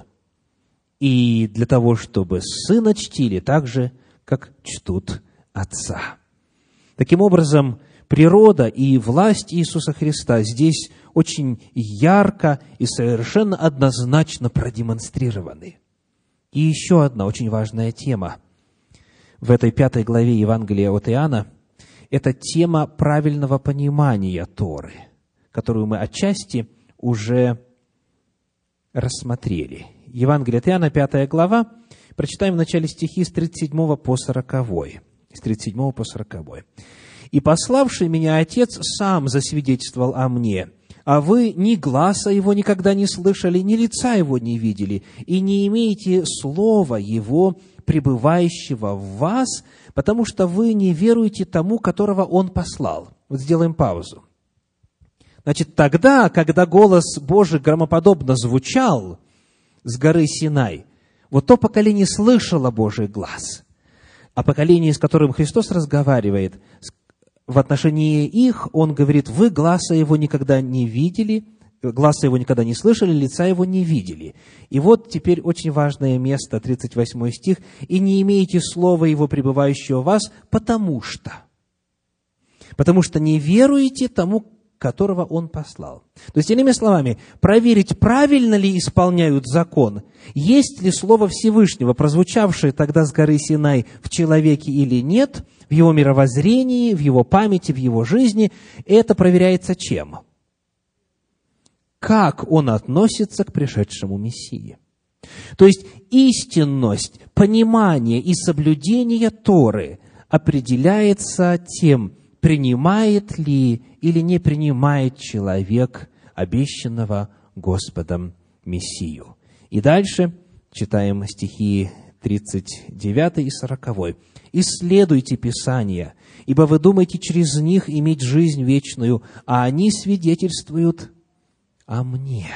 И для того, чтобы сына чтили так же, как чтут отца. Таким образом, природа и власть Иисуса Христа здесь очень ярко и совершенно однозначно продемонстрированы. И еще одна очень важная тема – в этой пятой главе Евангелия от Иоанна, это тема правильного понимания Торы, которую мы отчасти уже рассмотрели. Евангелие от Иоанна, пятая глава, прочитаем в начале стихи с 37 по 40. С 37 по 40. «И пославший меня Отец сам засвидетельствовал о мне, а вы ни глаза его никогда не слышали, ни лица его не видели, и не имеете слова его, пребывающего в вас, потому что вы не веруете тому, которого Он послал. Вот сделаем паузу. Значит, тогда, когда голос Божий громоподобно звучал с горы Синай, вот то поколение слышало Божий глаз. А поколение, с которым Христос разговаривает, в отношении их, Он говорит, вы глаза Его никогда не видели, глаза его никогда не слышали, лица его не видели. И вот теперь очень важное место, 38 стих. «И не имеете слова его, пребывающего в вас, потому что». Потому что не веруете тому, которого Он послал. То есть, иными словами, проверить, правильно ли исполняют закон, есть ли Слово Всевышнего, прозвучавшее тогда с горы Синай в человеке или нет, в его мировоззрении, в его памяти, в его жизни, это проверяется чем? Как он относится к пришедшему Мессии. То есть истинность, понимание и соблюдение Торы определяется тем, принимает ли или не принимает человек обещанного Господом Мессию. И дальше читаем стихи 39 и 40. «Исследуйте Писания, ибо вы думаете через них иметь жизнь вечную, а они свидетельствуют а мне.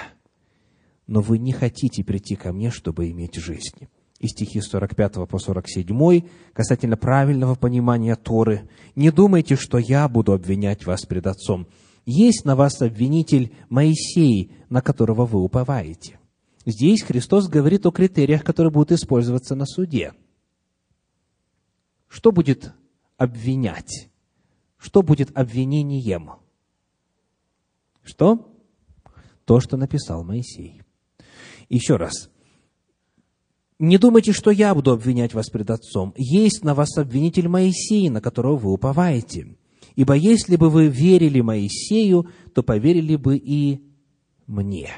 Но вы не хотите прийти ко мне, чтобы иметь жизнь. И стихи 45 по 47 касательно правильного понимания Торы. «Не думайте, что я буду обвинять вас пред Отцом. есть на вас обвинитель Моисей, на которого вы уповаете. Здесь Христос говорит о критериях, которые будут использоваться на суде. Что будет обвинять? Что будет обвинением? Что? То, что написал Моисей. Еще раз. Не думайте, что я буду обвинять вас пред Отцом. Есть на вас обвинитель Моисей, на которого вы уповаете. Ибо если бы вы верили Моисею, то поверили бы и мне,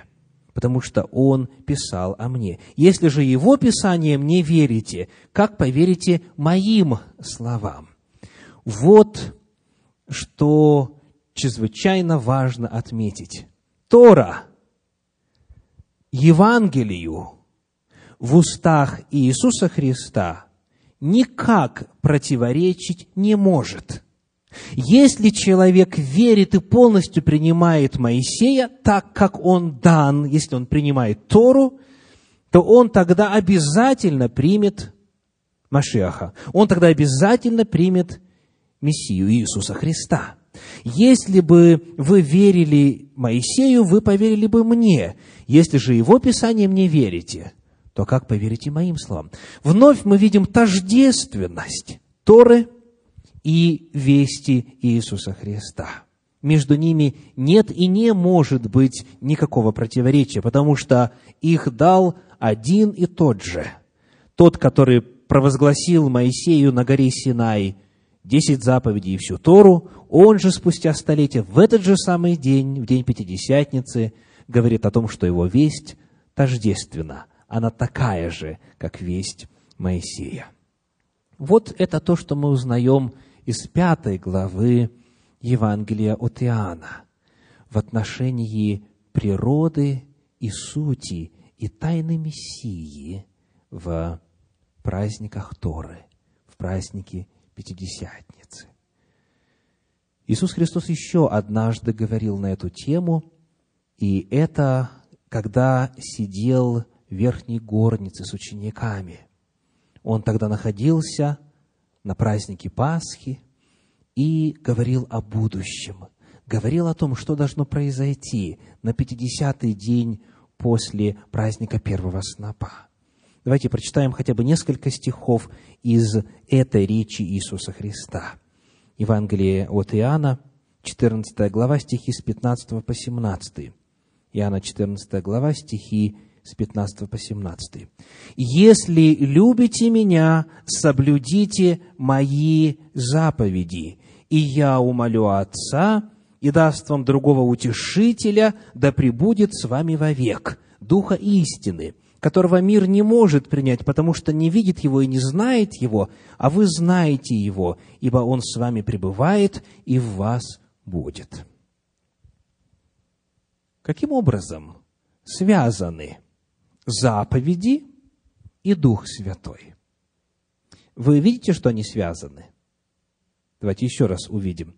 потому что он писал о мне. Если же его писанием не верите, как поверите моим словам? Вот что чрезвычайно важно отметить. Тора, Евангелию в устах Иисуса Христа никак противоречить не может. Если человек верит и полностью принимает Моисея так, как он дан, если он принимает Тору, то он тогда обязательно примет Машиаха. Он тогда обязательно примет Мессию Иисуса Христа. Если бы вы верили Моисею, вы поверили бы мне. Если же его Писанием не верите, то как поверите моим словам? Вновь мы видим тождественность Торы и вести Иисуса Христа. Между ними нет и не может быть никакого противоречия, потому что их дал один и тот же. Тот, который провозгласил Моисею на горе Синай десять заповедей и всю Тору, он же спустя столетия, в этот же самый день, в день Пятидесятницы, говорит о том, что его весть тождественна. Она такая же, как весть Моисея. Вот это то, что мы узнаем из пятой главы Евангелия от Иоанна в отношении природы и сути и тайны Мессии в праздниках Торы, в празднике Пятидесятницы. Иисус Христос еще однажды говорил на эту тему, и это когда сидел в верхней горнице с учениками. Он тогда находился на празднике Пасхи и говорил о будущем, говорил о том, что должно произойти на 50-й день после праздника первого снопа. Давайте прочитаем хотя бы несколько стихов из этой речи Иисуса Христа. Евангелие от Иоанна, 14 глава, стихи с 15 по 17. Иоанна, 14 глава, стихи с 15 по 17. «Если любите меня, соблюдите мои заповеди, и я умолю Отца, и даст вам другого утешителя, да пребудет с вами вовек, Духа истины, которого мир не может принять, потому что не видит его и не знает его, а вы знаете его, ибо он с вами пребывает и в вас будет». Каким образом связаны заповеди и Дух Святой. Вы видите, что они связаны? Давайте еще раз увидим.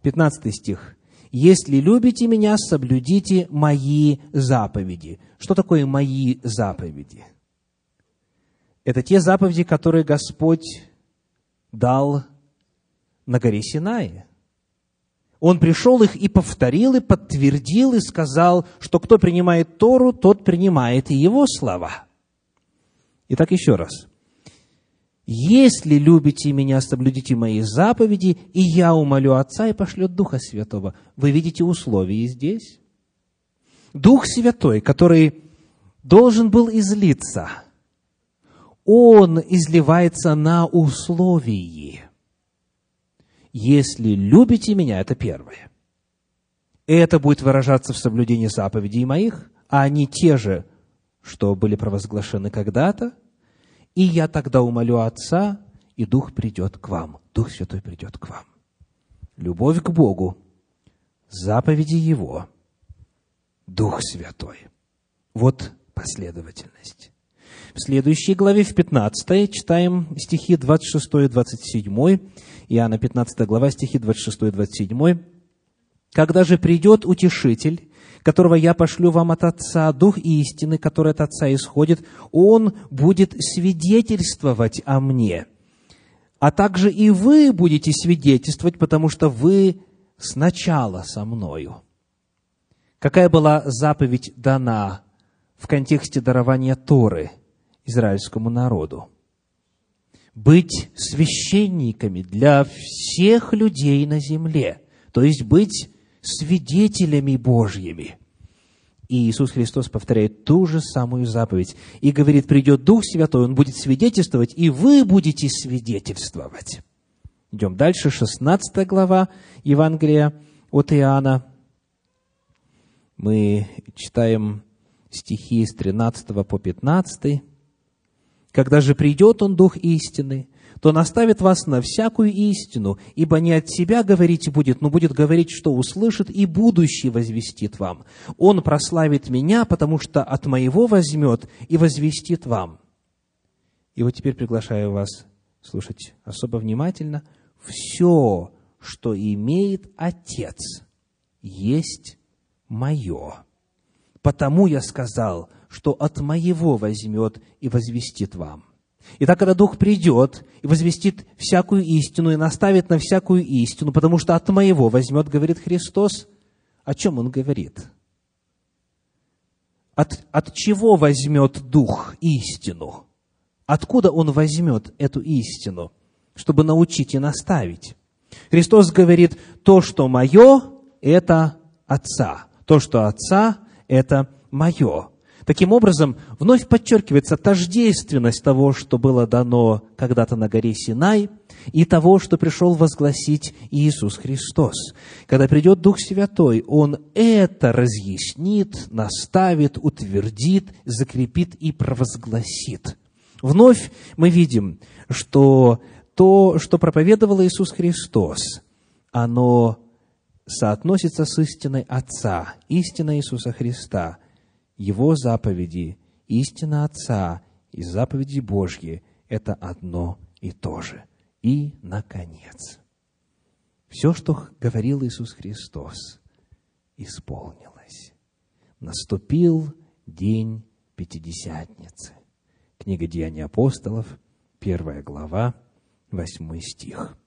15 стих. «Если любите меня, соблюдите мои заповеди». Что такое мои заповеди? Это те заповеди, которые Господь дал на горе Синае. Он пришел их и повторил, и подтвердил, и сказал, что кто принимает Тору, тот принимает и его слова. Итак, еще раз. «Если любите меня, соблюдите мои заповеди, и я умолю Отца и пошлет Духа Святого». Вы видите условия здесь? Дух Святой, который должен был излиться, он изливается на условии – если любите меня, это первое. Это будет выражаться в соблюдении заповедей моих, а они те же, что были провозглашены когда-то, и я тогда умолю Отца, и Дух придет к вам, Дух Святой придет к вам. Любовь к Богу, заповеди Его, Дух Святой. Вот последовательность. В следующей главе, в 15, читаем стихи 26 и 27, Иоанна 15 глава, стихи 26 и 27. «Когда же придет Утешитель, которого я пошлю вам от Отца, Дух истины, который от Отца исходит, Он будет свидетельствовать о Мне. А также и вы будете свидетельствовать, потому что вы сначала со мною. Какая была заповедь дана в контексте дарования Торы израильскому народу? Быть священниками для всех людей на земле, то есть быть свидетелями Божьими. И Иисус Христос повторяет ту же самую заповедь и говорит, придет Дух Святой, Он будет свидетельствовать, и вы будете свидетельствовать. Идем дальше, 16 глава Евангелия от Иоанна. Мы читаем стихи с 13 по 15. «Когда же придет Он, Дух истины, то наставит вас на всякую истину, ибо не от себя говорить будет, но будет говорить, что услышит, и будущий возвестит вам. Он прославит меня, потому что от моего возьмет и возвестит вам». И вот теперь приглашаю вас слушать особо внимательно. «Все, что имеет Отец, есть мое. Потому я сказал, что от моего возьмет и возвестит вам». Итак, когда Дух придет и возвестит всякую истину и наставит на всякую истину, потому что от моего возьмет, говорит Христос, о чем Он говорит? От, от чего возьмет Дух истину? Откуда Он возьмет эту истину, чтобы научить и наставить? Христос говорит, то, что мое, это Отца. То, что Отца, это мое. Таким образом, вновь подчеркивается тождественность того, что было дано когда-то на горе Синай, и того, что пришел возгласить Иисус Христос. Когда придет Дух Святой, Он это разъяснит, наставит, утвердит, закрепит и провозгласит. Вновь мы видим, что то, что проповедовал Иисус Христос, оно соотносится с истиной Отца, истиной Иисуса Христа – его заповеди, истина Отца и заповеди Божьи – это одно и то же. И, наконец, все, что говорил Иисус Христос, исполнилось. Наступил день Пятидесятницы. Книга Деяний апостолов, первая глава, восьмой стих.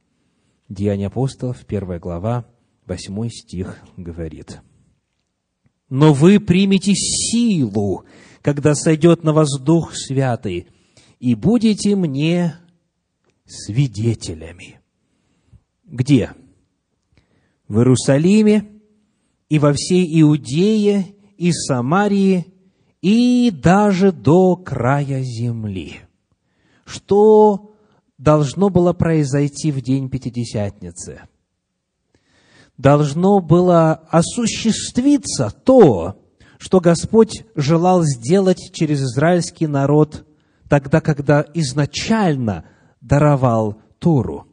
Деяния апостолов, первая глава, восьмой стих говорит – но вы примете силу, когда сойдет на вас Дух Святый, и будете мне свидетелями. Где? В Иерусалиме и во всей Иудее и Самарии и даже до края земли. Что должно было произойти в день Пятидесятницы – должно было осуществиться то, что Господь желал сделать через израильский народ тогда, когда изначально даровал Тору.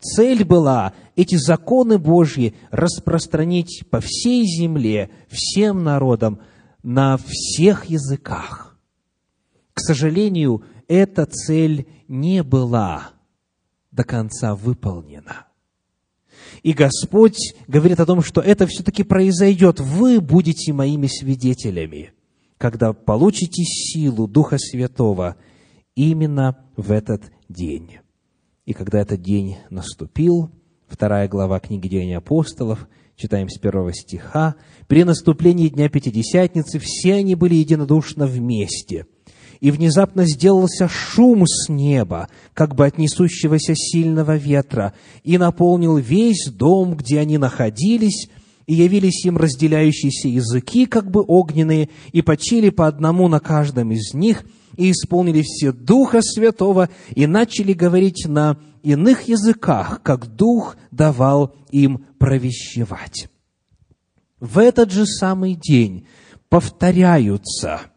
Цель была эти законы Божьи распространить по всей земле, всем народам, на всех языках. К сожалению, эта цель не была до конца выполнена – и Господь говорит о том, что это все-таки произойдет. Вы будете моими свидетелями, когда получите силу Духа Святого именно в этот день. И когда этот день наступил, вторая глава книги Деяний апостолов, читаем с первого стиха, «При наступлении Дня Пятидесятницы все они были единодушно вместе, и внезапно сделался шум с неба, как бы от несущегося сильного ветра, и наполнил весь дом, где они находились, и явились им разделяющиеся языки, как бы огненные, и почили по одному на каждом из них, и исполнили все Духа Святого, и начали говорить на иных языках, как Дух давал им провещевать. В этот же самый день повторяются –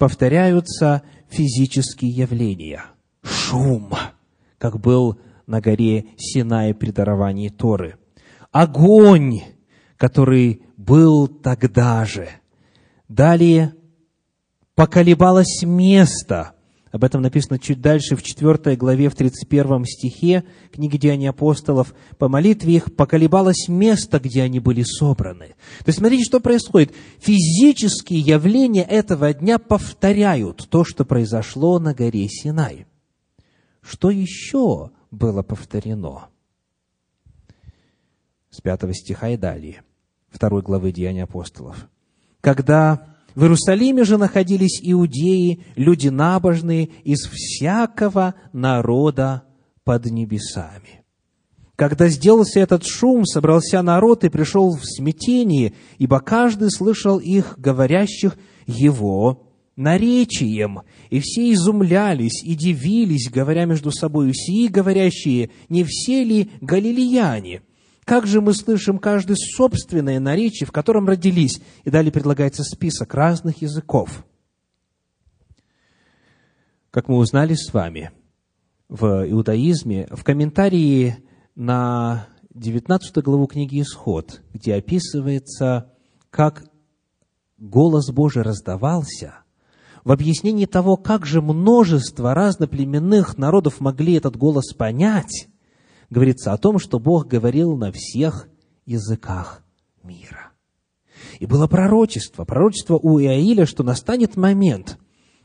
повторяются физические явления. Шум, как был на горе Синай при даровании Торы. Огонь, который был тогда же. Далее поколебалось место, об этом написано чуть дальше, в 4 главе, в 31 стихе книги Деяний апостолов. По молитве их поколебалось место, где они были собраны. То есть, смотрите, что происходит. Физические явления этого дня повторяют то, что произошло на горе Синай. Что еще было повторено? с пятого стиха и далее, второй главы Деяния апостолов. Когда в Иерусалиме же находились иудеи, люди набожные из всякого народа под небесами. Когда сделался этот шум, собрался народ и пришел в смятение, ибо каждый слышал их, говорящих его наречием, и все изумлялись и дивились, говоря между собой, сии говорящие, не все ли галилеяне? Как же мы слышим каждый собственное наречие, в котором родились? И далее предлагается список разных языков. Как мы узнали с вами, в иудаизме, в комментарии на 19 главу книги «Исход», где описывается, как голос Божий раздавался, в объяснении того, как же множество разноплеменных народов могли этот голос понять, говорится о том, что Бог говорил на всех языках мира. И было пророчество, пророчество у Иаиля, что настанет момент,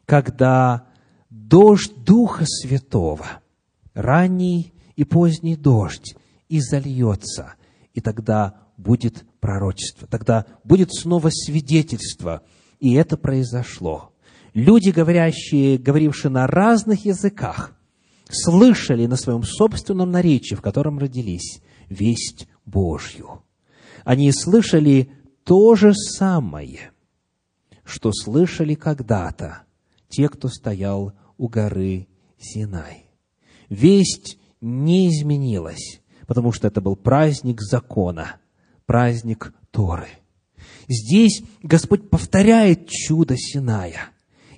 когда дождь Духа Святого, ранний и поздний дождь, и зальется, и тогда будет пророчество, тогда будет снова свидетельство, и это произошло. Люди, говорящие, говорившие на разных языках, слышали на своем собственном наречии, в котором родились, весть Божью. Они слышали то же самое, что слышали когда-то те, кто стоял у горы Синай. Весть не изменилась, потому что это был праздник закона, праздник Торы. Здесь Господь повторяет чудо Синая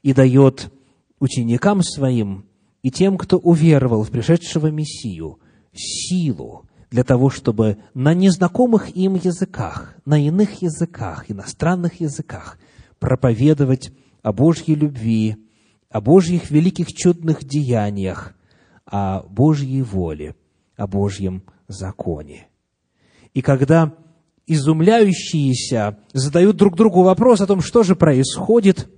и дает ученикам своим и тем, кто уверовал в пришедшего Мессию, силу для того, чтобы на незнакомых им языках, на иных языках, иностранных языках проповедовать о Божьей любви, о Божьих великих чудных деяниях, о Божьей воле, о Божьем законе. И когда изумляющиеся задают друг другу вопрос о том, что же происходит,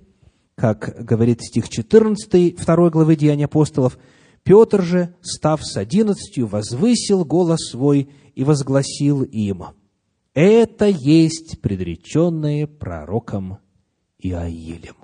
как говорит стих 14 второй главы Деяния апостолов, Петр же, став с одиннадцатью, возвысил голос свой и возгласил им, «Это есть предреченное пророком Иаилем».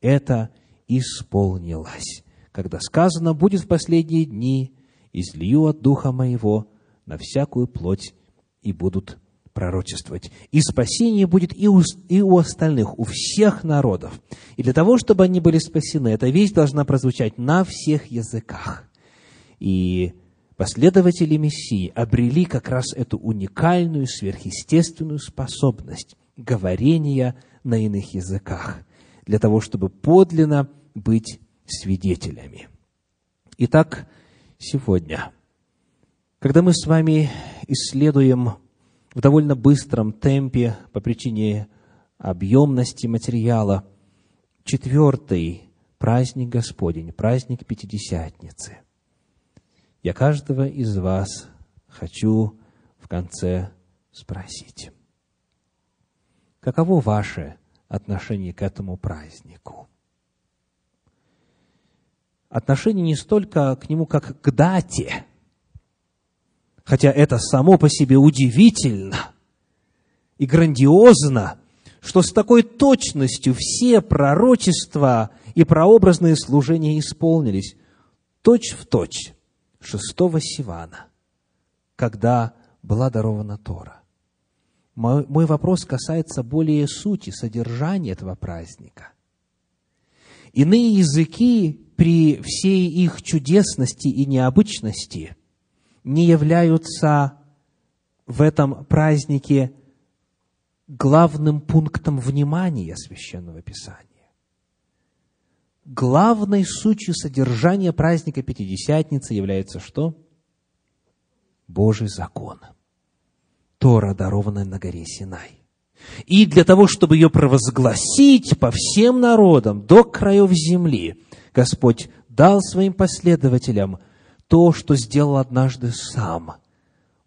Это исполнилось, когда сказано будет в последние дни, излию от Духа Моего на всякую плоть, и будут пророчествовать. И спасение будет и у, и у остальных, у всех народов. И для того, чтобы они были спасены, эта вещь должна прозвучать на всех языках. И последователи Мессии обрели как раз эту уникальную, сверхъестественную способность говорения на иных языках, для того, чтобы подлинно быть свидетелями. Итак, сегодня, когда мы с вами исследуем в довольно быстром темпе по причине объемности материала четвертый праздник Господень, праздник Пятидесятницы. Я каждого из вас хочу в конце спросить, каково ваше отношение к этому празднику? отношение не столько к нему, как к дате, хотя это само по себе удивительно и грандиозно, что с такой точностью все пророчества и прообразные служения исполнились точь в точь шестого Сивана, когда была дарована Тора. Мой, мой вопрос касается более сути, содержания этого праздника. Иные языки при всей их чудесности и необычности не являются в этом празднике главным пунктом внимания Священного Писания. Главной сутью содержания праздника Пятидесятницы является что? Божий закон. Тора, дарованная на горе Синай. И для того, чтобы ее провозгласить по всем народам до краев земли, Господь дал своим последователям то, что сделал однажды сам.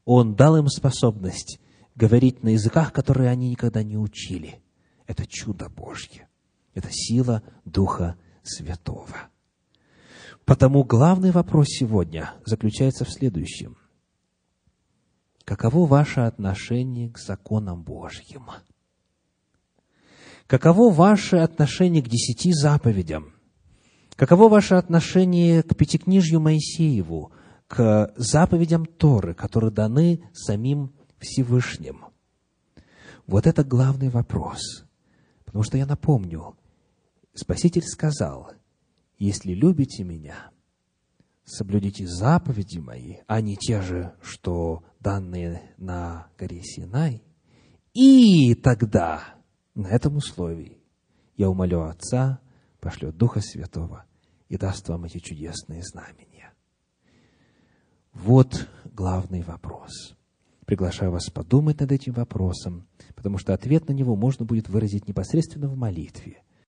Он дал им способность говорить на языках, которые они никогда не учили. Это чудо Божье. Это сила Духа Святого. Потому главный вопрос сегодня заключается в следующем. каково ваше отношение к законам Божьим? Каково ваше отношение к десяти заповедям? Каково ваше отношение к Пятикнижью Моисееву, к заповедям Торы, которые даны самим Всевышним? Вот это главный вопрос. Потому что я напомню, Спаситель сказал, если любите меня, соблюдите заповеди мои, а не те же, что данные на горе Синай, и тогда на этом условии я умолю Отца, пошлет Духа Святого и даст вам эти чудесные знамения. Вот главный вопрос. Приглашаю вас подумать над этим вопросом, потому что ответ на него можно будет выразить непосредственно в молитве –